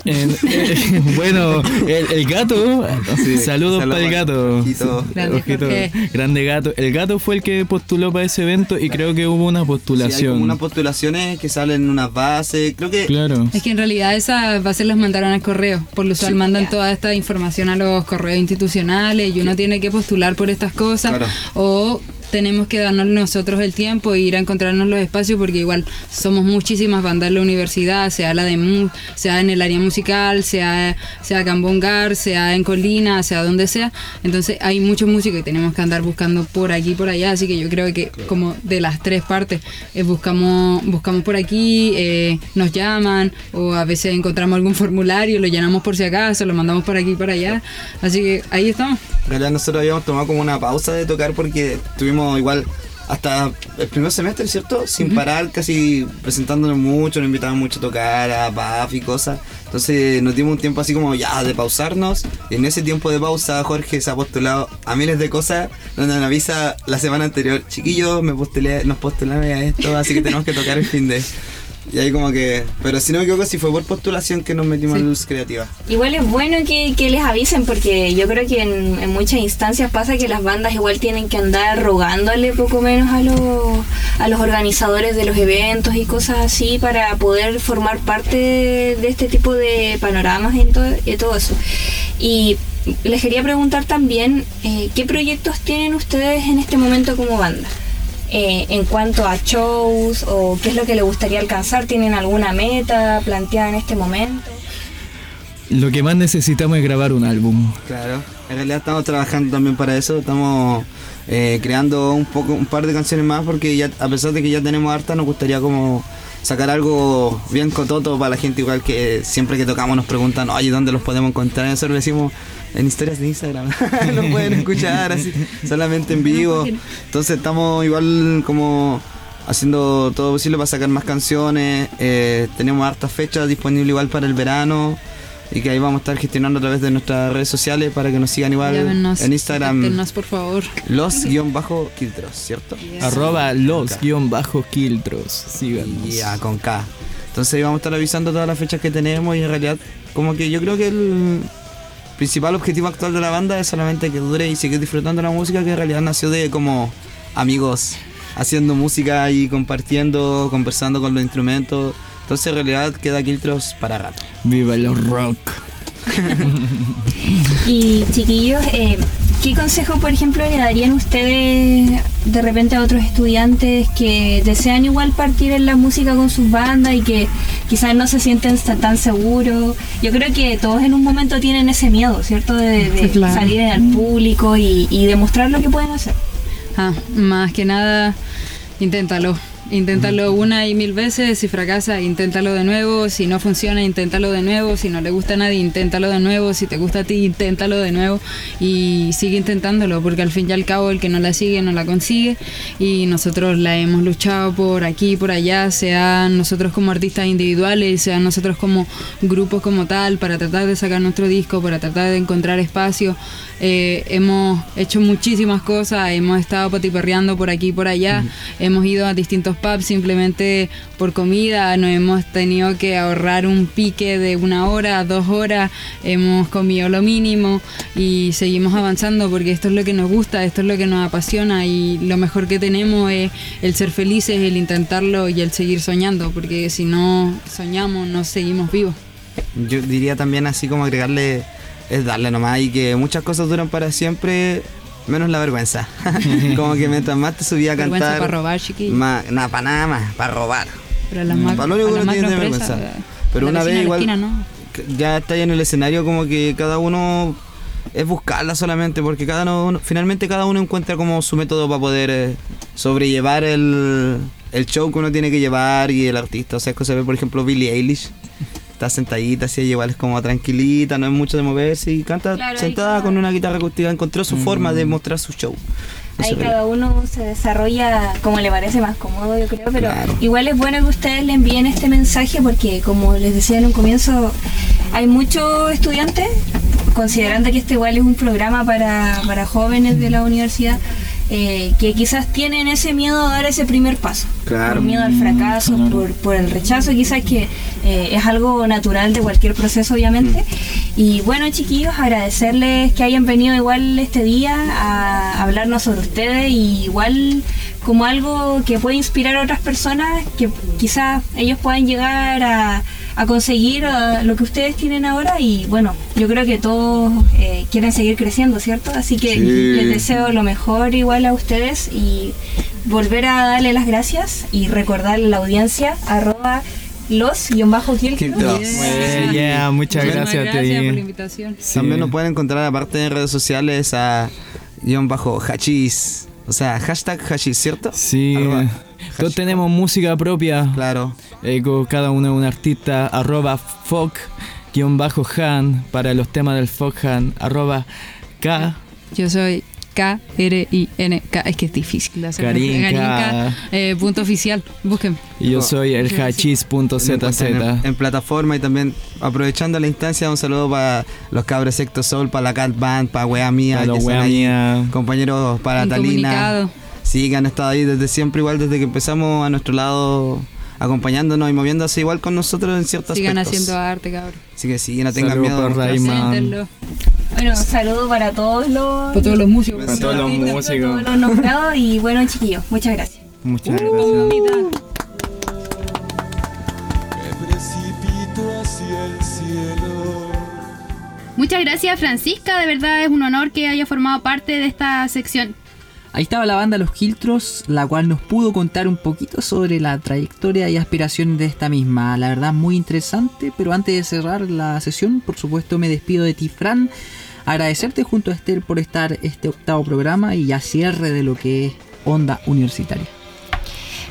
En- eh, bueno, el, el gato, Sí, saludos para el gato. Ojito. Grande Ojito, Jorge. grande gato. El gato fue el que postuló para ese evento y creo que hubo una Sí, hay postulación. como unas postulaciones que salen en unas bases, creo que Claro. Es que en realidad esas bases las mandaron al correo. Por lo usual mandan toda esta información a los correos institucionales y uno tiene que postular por estas cosas. Claro. O tenemos que darnos nosotros el tiempo e ir a encontrarnos los espacios porque igual somos muchísimas bandas en la universidad, sea la de mu sea en el área musical, sea, sea acá en Bongar, sea en Colina, sea donde sea. Entonces hay muchos músicos y tenemos que andar buscando por aquí y por allá. Así que yo creo que como de las tres partes eh, buscamos, buscamos por aquí, eh, nos llaman o a veces encontramos algún formulario, lo llenamos por si acaso, lo mandamos por aquí y por allá. Así que ahí estamos. En realidad nosotros habíamos tomado como una pausa de tocar porque estuvimos igual hasta el primer semestre, ¿cierto? Sin parar, casi presentándonos mucho, nos invitaban mucho a tocar, a PAF y cosas. Entonces nos dimos un tiempo así como ya de pausarnos. Y en ese tiempo de pausa Jorge se ha postulado a miles de cosas donde nos avisa la semana anterior, chiquillos, me postulé, nos postulamos a esto, así que tenemos que tocar el fin de... Y ahí como que... Pero si no me equivoco, si fue por postulación que nos metimos en luz creativa. Igual es bueno que, que les avisen porque yo creo que en, en muchas instancias pasa que las bandas igual tienen que andar rogándole poco menos a los, a los organizadores de los eventos y cosas así para poder formar parte de este tipo de panoramas y todo, y todo eso. Y les quería preguntar también eh, qué proyectos tienen ustedes en este momento como banda. Eh, en cuanto a shows o qué es lo que les gustaría alcanzar, ¿tienen alguna meta planteada en este momento? Lo que más necesitamos es grabar un álbum. Claro, en realidad estamos trabajando también para eso, estamos eh, creando un poco un par de canciones más porque ya a pesar de que ya tenemos harta nos gustaría como sacar algo bien cototo para la gente igual que siempre que tocamos nos preguntan, oye, ¿dónde los podemos encontrar? Nosotros decimos en historias de Instagram, nos pueden escuchar así, solamente en vivo. Entonces estamos igual como haciendo todo posible para sacar más canciones, eh, tenemos hartas fechas disponibles igual para el verano y que ahí vamos a estar gestionando a través de nuestras redes sociales para que nos sigan igual Llámenos, en Instagram por favor. los guion bajo quiltros, ¿cierto? Arroba los guion bajo quiltros. Síganos. Ya, con K. Entonces ahí vamos a estar avisando todas las fechas que tenemos y en realidad como que yo creo que el principal objetivo actual de la banda es solamente que dure y siga disfrutando la música que en realidad nació de como amigos haciendo música y compartiendo, conversando con los instrumentos. Entonces en realidad queda Quiltros para rato. Viva el rock. Y chiquillos, eh, ¿qué consejo, por ejemplo, le darían ustedes de repente a otros estudiantes que desean igual partir en la música con sus bandas y que quizás no se sienten tan- seguros? Yo creo que todos en un momento tienen ese miedo, ¿cierto? De, de Claro. salir al público y, y demostrar lo que pueden hacer. Ah, más que nada, inténtalo. Inténtalo una y mil veces, si fracasa, inténtalo de nuevo, si no funciona, inténtalo de nuevo, si no le gusta a nadie, inténtalo de nuevo, si te gusta a ti, inténtalo de nuevo y sigue intentándolo, porque al fin y al cabo el que no la sigue no la consigue y nosotros la hemos luchado por aquí por allá, sean nosotros como artistas individuales, sean nosotros como grupos como tal, para tratar de sacar nuestro disco, para tratar de encontrar espacio. Eh, hemos hecho muchísimas cosas, hemos estado patiperreando por aquí y por allá, hemos ido a distintos pubs simplemente por comida, nos hemos tenido que ahorrar un pique de una hora, dos horas, hemos comido lo mínimo y seguimos avanzando porque esto es lo que nos gusta, esto es lo que nos apasiona y lo mejor que tenemos es el ser felices, el intentarlo y el seguir soñando, porque si no soñamos, no seguimos vivos. Yo diría también así como agregarle, es darle nomás y que muchas cosas duran para siempre, menos la vergüenza. como que mientras más te subí a Vergüenza cantar, para robar, chiquillo. más, nada, para nada más, para robar. Pero la mac- para lo único que uno tiene vergüenza. eh, Pero una vez igual esquina, ¿no? ya está ahí en el escenario como que cada uno es buscarla solamente porque cada uno finalmente cada uno encuentra como su método para poder eh, sobrellevar el, el show que uno tiene que llevar y el artista o sea es que se ve por ejemplo Billie Eilish está sentadita así igual es como tranquilita no es mucho de moverse y canta Claro, sentada con una guitarra acústica encontró su forma de mostrar su show. Ahí cada uno se desarrolla como le parece más cómodo, yo creo, pero Claro. igual es bueno que ustedes le envíen este mensaje porque, como les decía en un comienzo, hay muchos estudiantes, considerando que este igual es un programa para, para jóvenes de la universidad, eh, que quizás tienen ese miedo a dar ese primer paso. Claro. Por miedo al fracaso, por, por el rechazo, quizás que eh, es algo natural de cualquier proceso, obviamente. Y bueno, chiquillos, agradecerles que hayan venido igual este día a hablarnos sobre ustedes y igual como algo que puede inspirar a otras personas, que quizás ellos puedan llegar a, a conseguir eh, lo que ustedes tienen ahora y bueno, yo creo que todos eh, quieren seguir creciendo, ¿cierto? Así que Sí. les deseo lo mejor igual a ustedes y volver a darle las gracias y recordarle a la audiencia arroba los guion bajo. Eh, yeah, muchas gracias, gracias por la invitación. También nos pueden encontrar aparte en redes sociales a guion bajo hachís. O sea, hashtag hachís, ¿cierto? Sí, Arroba todos tenemos música propia. Claro. Eh, cada uno es un artista. Arroba folk guion bajo han para los temas del folk han. Arroba K. Yo soy K-R-I-N-K. Es que es difícil de hacer. Karinka. Karinka, eh, punto oficial. Busquen. Y yo soy el encuentran En, hachis.zz. en plataforma y también aprovechando la instancia, un saludo para los cabros Secto Sol, para la Cat Band, para Wea Mía, Para los que Wea Mía. compañeros para Talina. Sí, que han estado ahí desde siempre, igual desde que empezamos a nuestro lado, acompañándonos y moviéndose igual con nosotros en ciertos Sigan aspectos. haciendo arte, cabrón. Así que sí, no tengan Saludos miedo. Preséntenlo. Bueno, saludo para todos los, Para todos los músicos. Para todos los músicos. todos los nombrados y bueno chiquillos, muchas gracias. Muchas Uh, gracias. mamita. precipito hacia el cielo. Muchas gracias Francisca, de verdad es un honor que haya formado parte de esta sección. Ahí estaba la banda Los Quiltros, la cual nos pudo contar un poquito sobre la trayectoria y aspiraciones de esta misma. La verdad, muy interesante, pero antes de cerrar la sesión, por supuesto, me despido de ti, Fran. Agradecerte junto a Esther por estar este octavo programa y ya cierre de lo que es Onda Universitaria.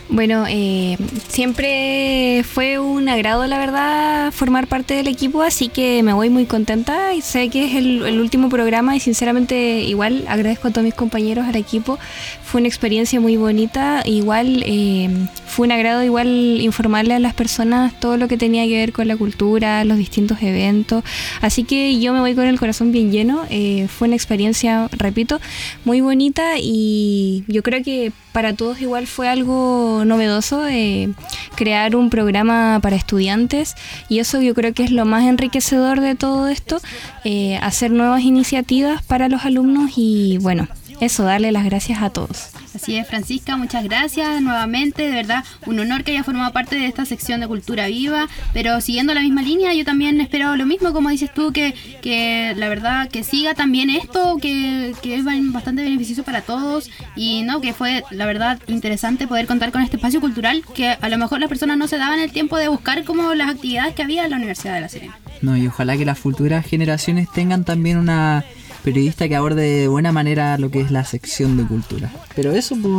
Bueno, eh, siempre fue un agrado, la verdad, formar parte del equipo, así que me voy muy contenta y sé que es el, el último programa y sinceramente igual agradezco a todos mis compañeros, al equipo. Fue una experiencia muy bonita, igual eh, fue un agrado igual informarle a las personas todo lo que tenía que ver con la cultura, los distintos eventos, así que yo me voy con el corazón bien lleno. Eh, fue una experiencia, repito, muy bonita y yo creo que para todos igual fue algo novedoso eh, crear un programa para estudiantes y eso yo creo que es lo más enriquecedor de todo esto, eh, hacer nuevas iniciativas para los alumnos y bueno, eso, darle las gracias a todos. Así es, Francisca, muchas gracias nuevamente. De verdad, un honor que haya formado parte de esta sección de Cultura Viva. Pero siguiendo la misma línea, yo también espero lo mismo, como dices tú, que, que la verdad que siga también esto, que, que es bastante beneficioso para todos. Y no, que fue la verdad interesante poder contar con este espacio cultural que a lo mejor las personas no se daban el tiempo de buscar como las actividades que había en la Universidad de La Serena. No, y ojalá que las futuras generaciones tengan también una periodista que aborde de buena manera lo que es la sección de cultura. Pero eso, pues,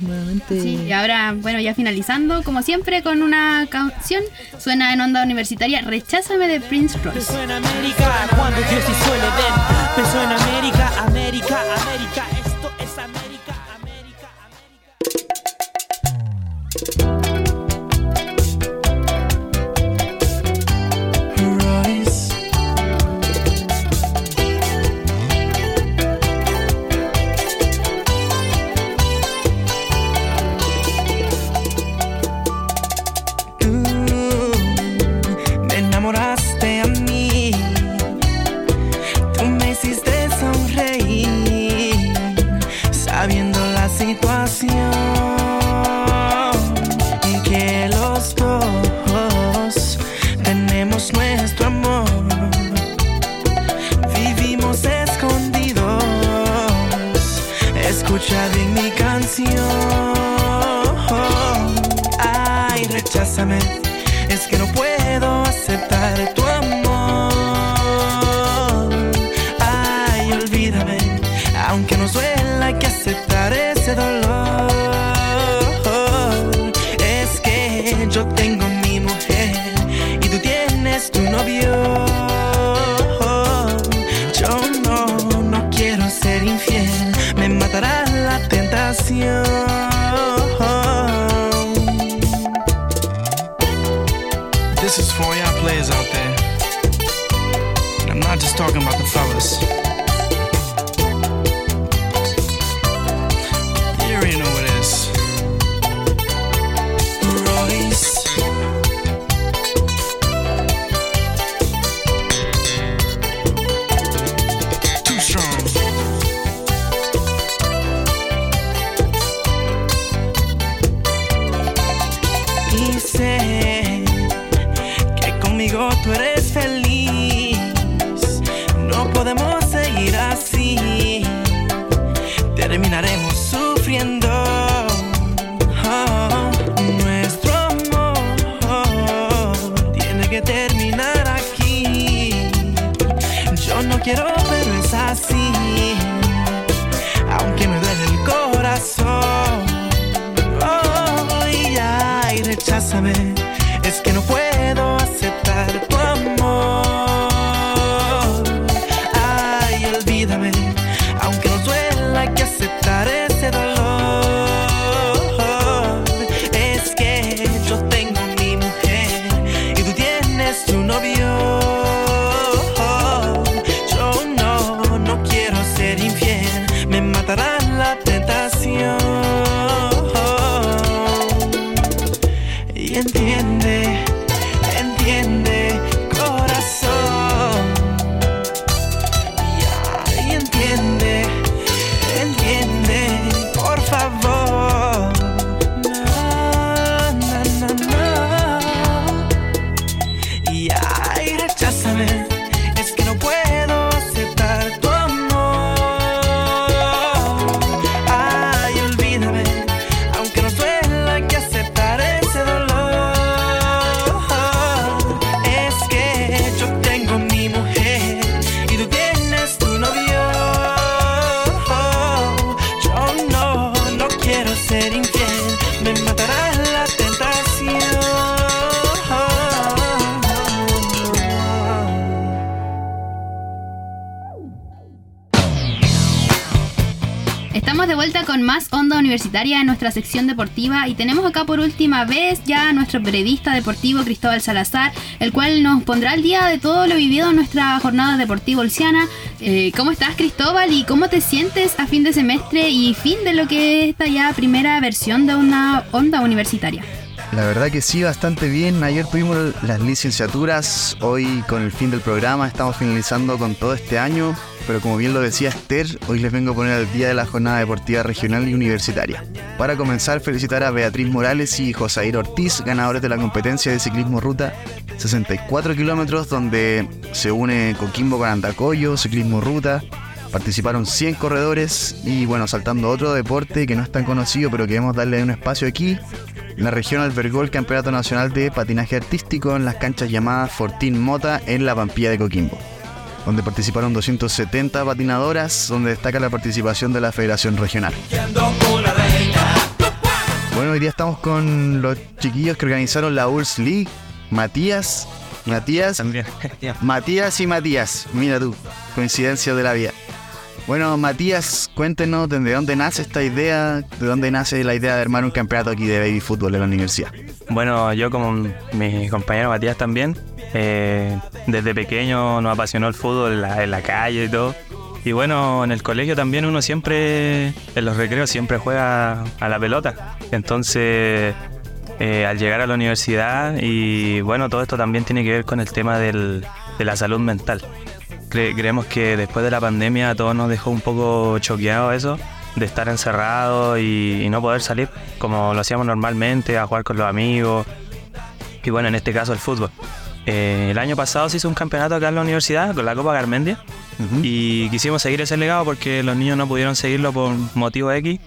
nuevamente... Sí, y ahora, bueno, ya finalizando, como siempre, con una canción, suena en onda universitaria Recházame de Prince Royce. Pensó en América cuando Dios hizo el Edén. Pensó en América, América, América. Terminar aquí. Yo no quiero, pero es así. Aunque me duele el corazón. Oh, y ay, recházame. Es que no puedo En nuestra sección deportiva y tenemos acá por última vez ya a nuestro periodista deportivo Cristóbal Salazar, el cual nos pondrá al día de todo lo vivido en nuestra jornada deportiva olciana. Eh, ¿Cómo estás Cristóbal y cómo te sientes a fin de semestre y fin de lo que es esta ya primera versión de una Onda Universitaria? La verdad que sí, bastante bien. Ayer tuvimos las licenciaturas, hoy con el fin del programa estamos finalizando con todo este año, pero como bien lo decía Esther, hoy les vengo a poner al día de la jornada deportiva regional y universitaria. Para comenzar, felicitar a Beatriz Morales y Josair Ortiz, ganadores de la competencia de ciclismo ruta 64 kilómetros, donde se une Coquimbo con Andacoyo, ciclismo ruta. Participaron 100 corredores y bueno, saltando otro deporte que no es tan conocido, pero queremos darle un espacio aquí. La región albergó el Campeonato Nacional de Patinaje Artístico en las canchas llamadas Fortín Mota en la Pampilla de Coquimbo, donde participaron 270 patinadoras, donde destaca la participación de la Federación Regional. Bueno, hoy día estamos con los chiquillos que organizaron la URSS League, Matías, Matías, Matías y Matías, mira tú, coincidencia de la vida. Bueno, Matías, cuéntenos de dónde nace esta idea, de dónde nace la idea de armar un campeonato aquí de baby fútbol en la universidad. Bueno, yo como mi compañero Matías también, eh, desde pequeño nos apasionó el fútbol en la, calle y todo. Y bueno, en el colegio también uno siempre, en los recreos, siempre juega a la pelota. Entonces, eh, al llegar a la universidad, y bueno, todo esto también tiene que ver con el tema del- de la salud mental. Cre- creemos que después de la pandemia a todos nos dejó un poco choqueado eso, de estar encerrados y, y no poder salir como lo hacíamos normalmente, a jugar con los amigos. Y bueno, en este caso el fútbol. Eh, el año pasado se hizo un campeonato acá en la universidad con la Copa Garmendia y quisimos seguir ese legado porque los niños no pudieron seguirlo por motivo X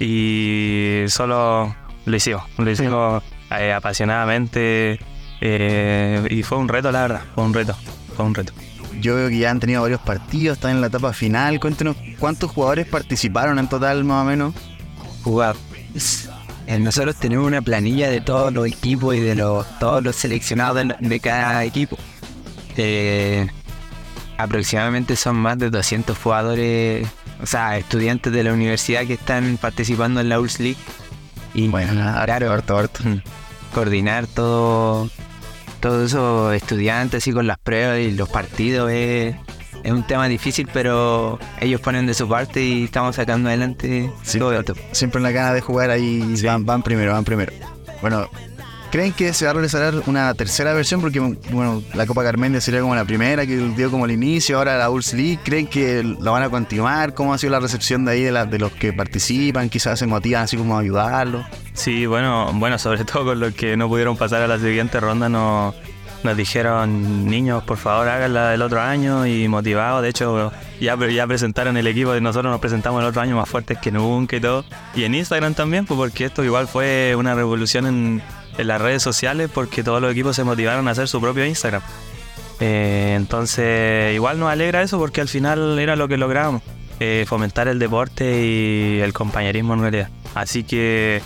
y solo lo hicimos, lo hicimos eh, apasionadamente eh, y fue un reto, la verdad, fue un reto, fue un reto. Yo veo que ya han tenido varios partidos, están en la etapa final. Cuéntenos cuántos jugadores participaron en total, más o menos. Jugar. Eh, Nosotros tenemos una planilla de todos los equipos y de los, todos los seleccionados de, cada equipo. Eh, aproximadamente son más de 200 jugadores, o sea, estudiantes de la universidad que están participando en la ULS League. Y claro, mm, coordinar todo, todos esos estudiantes así con las pruebas y los partidos es, es un tema difícil, pero ellos ponen de su parte y estamos sacando adelante todo esto. Siempre en la gana de jugar ahí van, van primero, van primero. Bueno, ¿creen que se va a realizar una tercera versión? Porque, bueno, la Copa Carmendia sería como la primera, que dio como el inicio, ahora la ULS League. ¿Creen que la van a continuar? ¿Cómo ha sido la recepción de ahí de, la- de los que participan? Quizás se motivan así como a ayudarlos. Sí, bueno, bueno, sobre todo con los que no pudieron pasar a la siguiente ronda nos, nos dijeron, niños, por favor háganla del otro año y motivados. De hecho, ya, ya presentaron el equipo de nosotros, nos presentamos el otro año más fuertes que nunca y todo. Y en Instagram también, pues porque esto igual fue una revolución en, en las redes sociales porque todos los equipos se motivaron a hacer su propio Instagram. Eh, entonces, igual nos alegra eso porque al final era lo que lográbamos, eh, fomentar el deporte y el compañerismo en realidad. Así que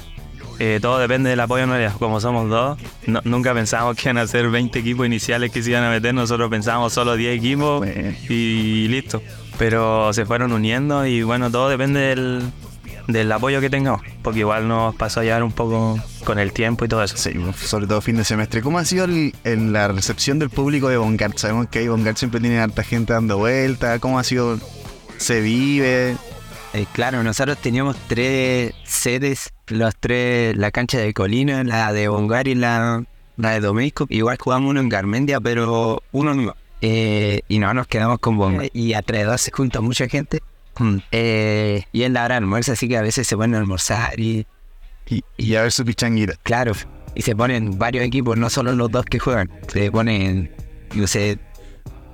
eh, todo depende del apoyo en. Como somos dos, no- nunca pensábamos que iban a ser 20 equipos iniciales que se iban a meter, nosotros pensábamos solo 10 equipos y listo. Pero se fueron uniendo y bueno, todo depende del, del apoyo que tengamos, porque igual nos pasó a llevar un poco con el tiempo y todo eso. Sí, sobre todo fin de semestre. ¿Cómo ha sido el- el- la recepción del público de Bongard? Sabemos que ahí Bongard siempre tiene harta gente dando vueltas. ¿Cómo ha sido? ¿Se vive? Eh, claro, nosotros teníamos tres sedes, los tres, la cancha de Colina, la de Bongar y la, la de Domesco. Igual jugamos uno en Garmendia, pero uno no. Eh, y no nos quedamos con Bongar. Y alrededor se junta mucha gente. Eh, y es la hora de almuerzo, así que a veces se ponen a almorzar y... Y, a ver su pichanguita. Claro, y se ponen varios equipos, no solo los dos que juegan. Se ponen, no sé,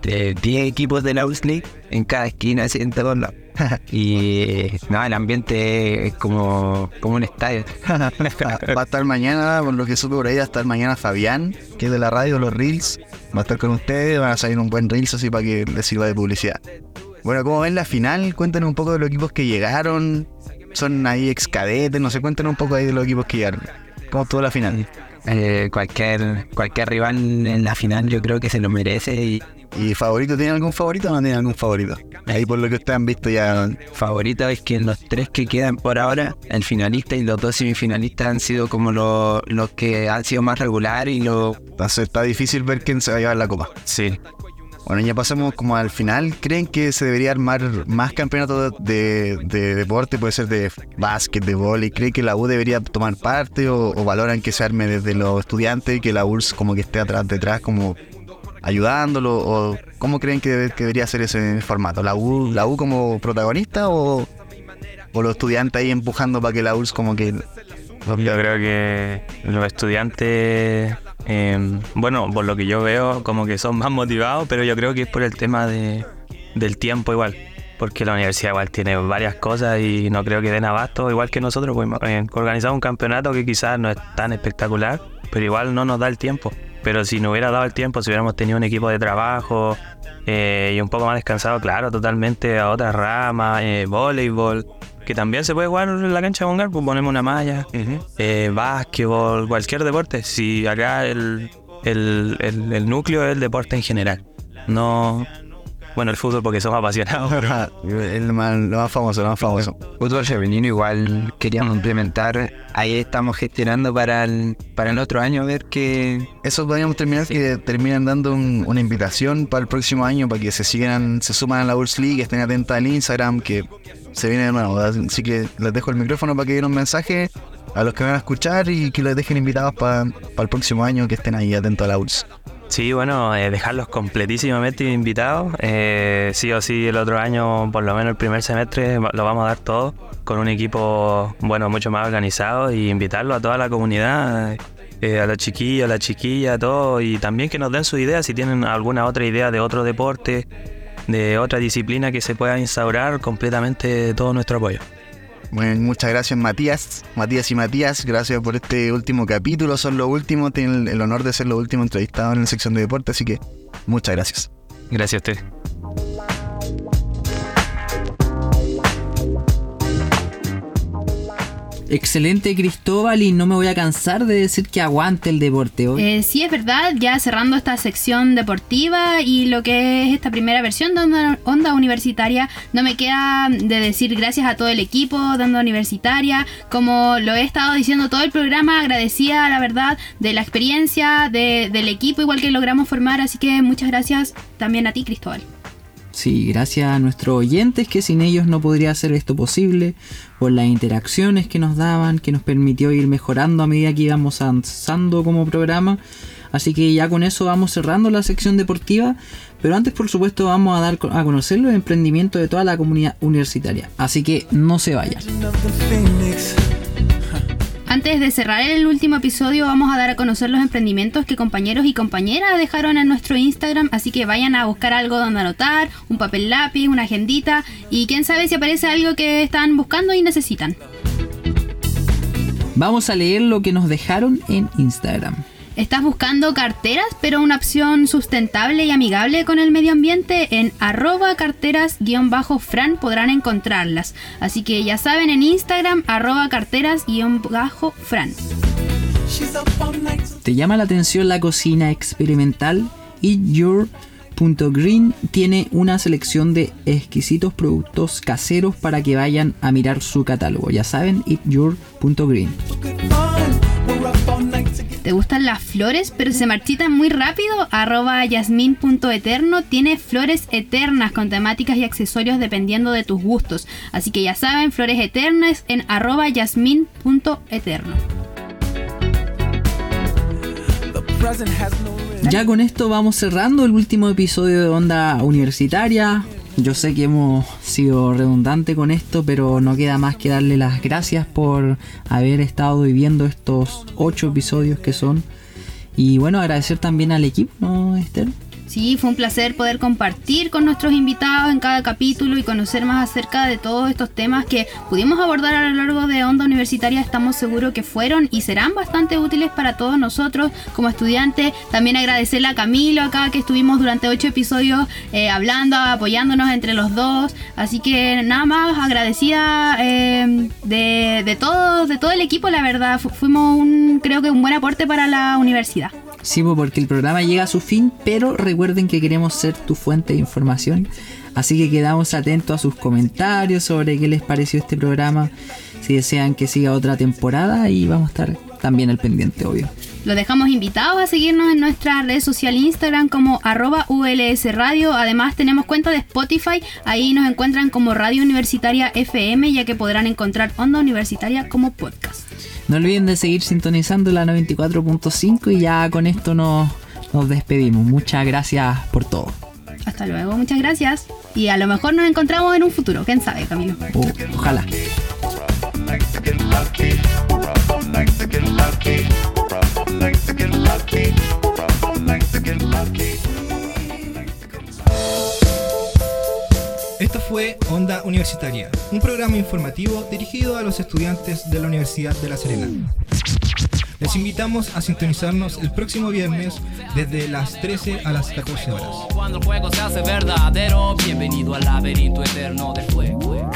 10 equipos de la League en cada esquina, así en todos lados. y no, el ambiente es como, como un estadio. Va a estar mañana, por lo que supe por ahí, va a estar mañana Fabián, que es de la radio, los Reels. Va a estar con ustedes, van a salir un buen Reels así para que les sirva de publicidad. Bueno, ¿cómo ven la final? Cuéntanos un poco de los equipos que llegaron. Son ahí ex cadetes, no sé, cuéntanos un poco ahí de los equipos que llegaron. ¿Cómo estuvo la final? eh, cualquier, cualquier rival en la final yo creo que se lo merece y, ¿Y favorito? ¿Tiene algún favorito o no tiene algún favorito? Ahí por lo que ustedes han visto ya. favorito es que los tres que quedan por ahora, el finalista y los dos semifinalistas han sido como los, los que han sido más regulares y los... Entonces está difícil ver quién se va a llevar la copa. Sí. Bueno, ya pasamos como al final. ¿Creen que se debería armar más campeonatos de, de deporte? Puede ser de básquet, de vóley. ¿Creen que la U debería tomar parte o, o valoran que se arme desde los estudiantes y que la URSS como que esté atrás, detrás, como ayudándolo? ¿O cómo creen que, que debería ser ese formato? ¿La U, la U como protagonista o, o los estudiantes ahí empujando para que la URSS como que... Yo creo que los estudiantes, eh, bueno, por lo que yo veo, como que son más motivados, pero yo creo que es por el tema de, del tiempo igual. Porque la universidad igual tiene varias cosas y no creo que den abasto, igual que nosotros, pues eh, organizar un campeonato que quizás no es tan espectacular, pero igual no nos da el tiempo. Pero si no hubiera dado el tiempo, si hubiéramos tenido un equipo de trabajo eh, y un poco más descansado, claro, totalmente a otras ramas, eh, voleibol, que también se puede jugar en la cancha con pues ponemos una malla, eh, básquetbol, cualquier deporte. Si acá el, el, el- el núcleo es el deporte en general, no... Bueno, el fútbol porque somos apasionados. pero- el más, lo más famoso, lo más famoso. Fútbol femenino igual queríamos implementar, ahí estamos gestionando para el, para el otro año a ver qué... Eso podríamos terminar que terminan dando un- una invitación para el próximo año para que se sigan, se suman a la URSS League, estén atentas al Instagram que se viene de nuevo. Así que les dejo el micrófono para que den un mensaje a los que van a escuchar y que les dejen invitados para, para el próximo año que estén ahí atentos a la URSS. Sí, bueno, eh, dejarlos completísimamente invitados. Eh, sí o sí, el otro año, por lo menos el primer semestre, lo vamos a dar todo con un equipo, bueno, mucho más organizado y invitarlo a toda la comunidad, eh, a los chiquillos, a las chiquillas, a todos, y también que nos den sus ideas si tienen alguna otra idea de otro deporte, de otra disciplina que se pueda instaurar, completamente todo nuestro apoyo. Bueno, muchas gracias Matías, Matías y Matías, gracias por este último capítulo, son los últimos, tienen el honor de ser los últimos entrevistados en la sección de deporte, así que muchas gracias. Gracias a usted. Excelente Cristóbal y no me voy a cansar de decir que aguante el deporte hoy. Eh, sí, es verdad, ya cerrando esta sección deportiva y lo que es esta primera versión de Onda, Onda Universitaria, no me queda de decir gracias a todo el equipo de Onda Universitaria, como lo he estado diciendo todo el programa, agradecida la verdad de la experiencia de- del equipo igual que logramos formar, así que muchas gracias también a ti Cristóbal. Sí, gracias a nuestros oyentes que sin ellos no podría ser esto posible, por las interacciones que nos daban, que nos permitió ir mejorando a medida que íbamos avanzando como programa. Así que ya con eso vamos cerrando la sección deportiva, pero antes por supuesto vamos a dar a conocer los emprendimientos de toda la comunidad universitaria. Así que no se vayan. Antes de cerrar el último episodio vamos a dar a conocer los emprendimientos que compañeros y compañeras dejaron en nuestro Instagram, así que vayan a buscar algo donde anotar, un papel lápiz, una agendita y quién sabe si aparece algo que están buscando y necesitan. Vamos a leer lo que nos dejaron en Instagram. ¿Estás buscando carteras, pero una opción sustentable y amigable con el medio ambiente? En arroba carteras-fran podrán encontrarlas. Así que ya saben, en Instagram, arroba carteras-fran. ¿Te llama la atención la cocina experimental? Eat tiene una selección de exquisitos productos caseros para que vayan a mirar su catálogo. Ya saben, Eat Your Punto Green. ¿Te gustan las flores pero se marchitan muy rápido? Arroba yasmin.eterno tiene flores eternas con temáticas y accesorios dependiendo de tus gustos. Así que ya saben, flores eternas en arroba yasmin.eterno. Ya con esto vamos cerrando el último episodio de Onda Universitaria. Yo sé que hemos sido redundante con esto, pero no queda más que darle las gracias por haber estado viviendo estos ocho episodios que son. Y bueno, agradecer también al equipo, ¿no, Esther? Sí, fue un placer poder compartir con nuestros invitados en cada capítulo y conocer más acerca de todos estos temas que pudimos abordar a lo largo de Onda Universitaria. Estamos seguros que fueron y serán bastante útiles para todos nosotros como estudiantes. También agradecerle a Camilo acá que estuvimos durante ocho episodios eh, hablando, apoyándonos entre los dos. Así que nada más agradecida eh, de, de todo, de todo el equipo, la verdad. Fu- fuimos un, creo que un buen aporte para la universidad. Sí, porque el programa llega a su fin, pero recuerden que queremos ser tu fuente de información. Así que quedamos atentos a sus comentarios sobre qué les pareció este programa. Si desean que siga otra temporada, y vamos a estar también al pendiente, obvio. Los dejamos invitados a seguirnos en nuestra red social Instagram como arroba ULS Radio. Además tenemos cuenta de Spotify. Ahí nos encuentran como Radio Universitaria FM, ya que podrán encontrar Onda Universitaria como podcast. No olviden de seguir sintonizando la 94.5 y ya con esto nos, nos despedimos. Muchas gracias por todo. Hasta luego, muchas gracias. Y a lo mejor nos encontramos en un futuro. ¿Quién sabe, Camilo? Oh, ojalá. Fue Onda Universitaria, un programa informativo dirigido a los estudiantes de la Universidad de La Serena. Les invitamos a sintonizarnos el próximo viernes desde las 13 a las 14 horas. Cuando el juego se hace verdadero, bienvenido al laberinto eterno del fuego.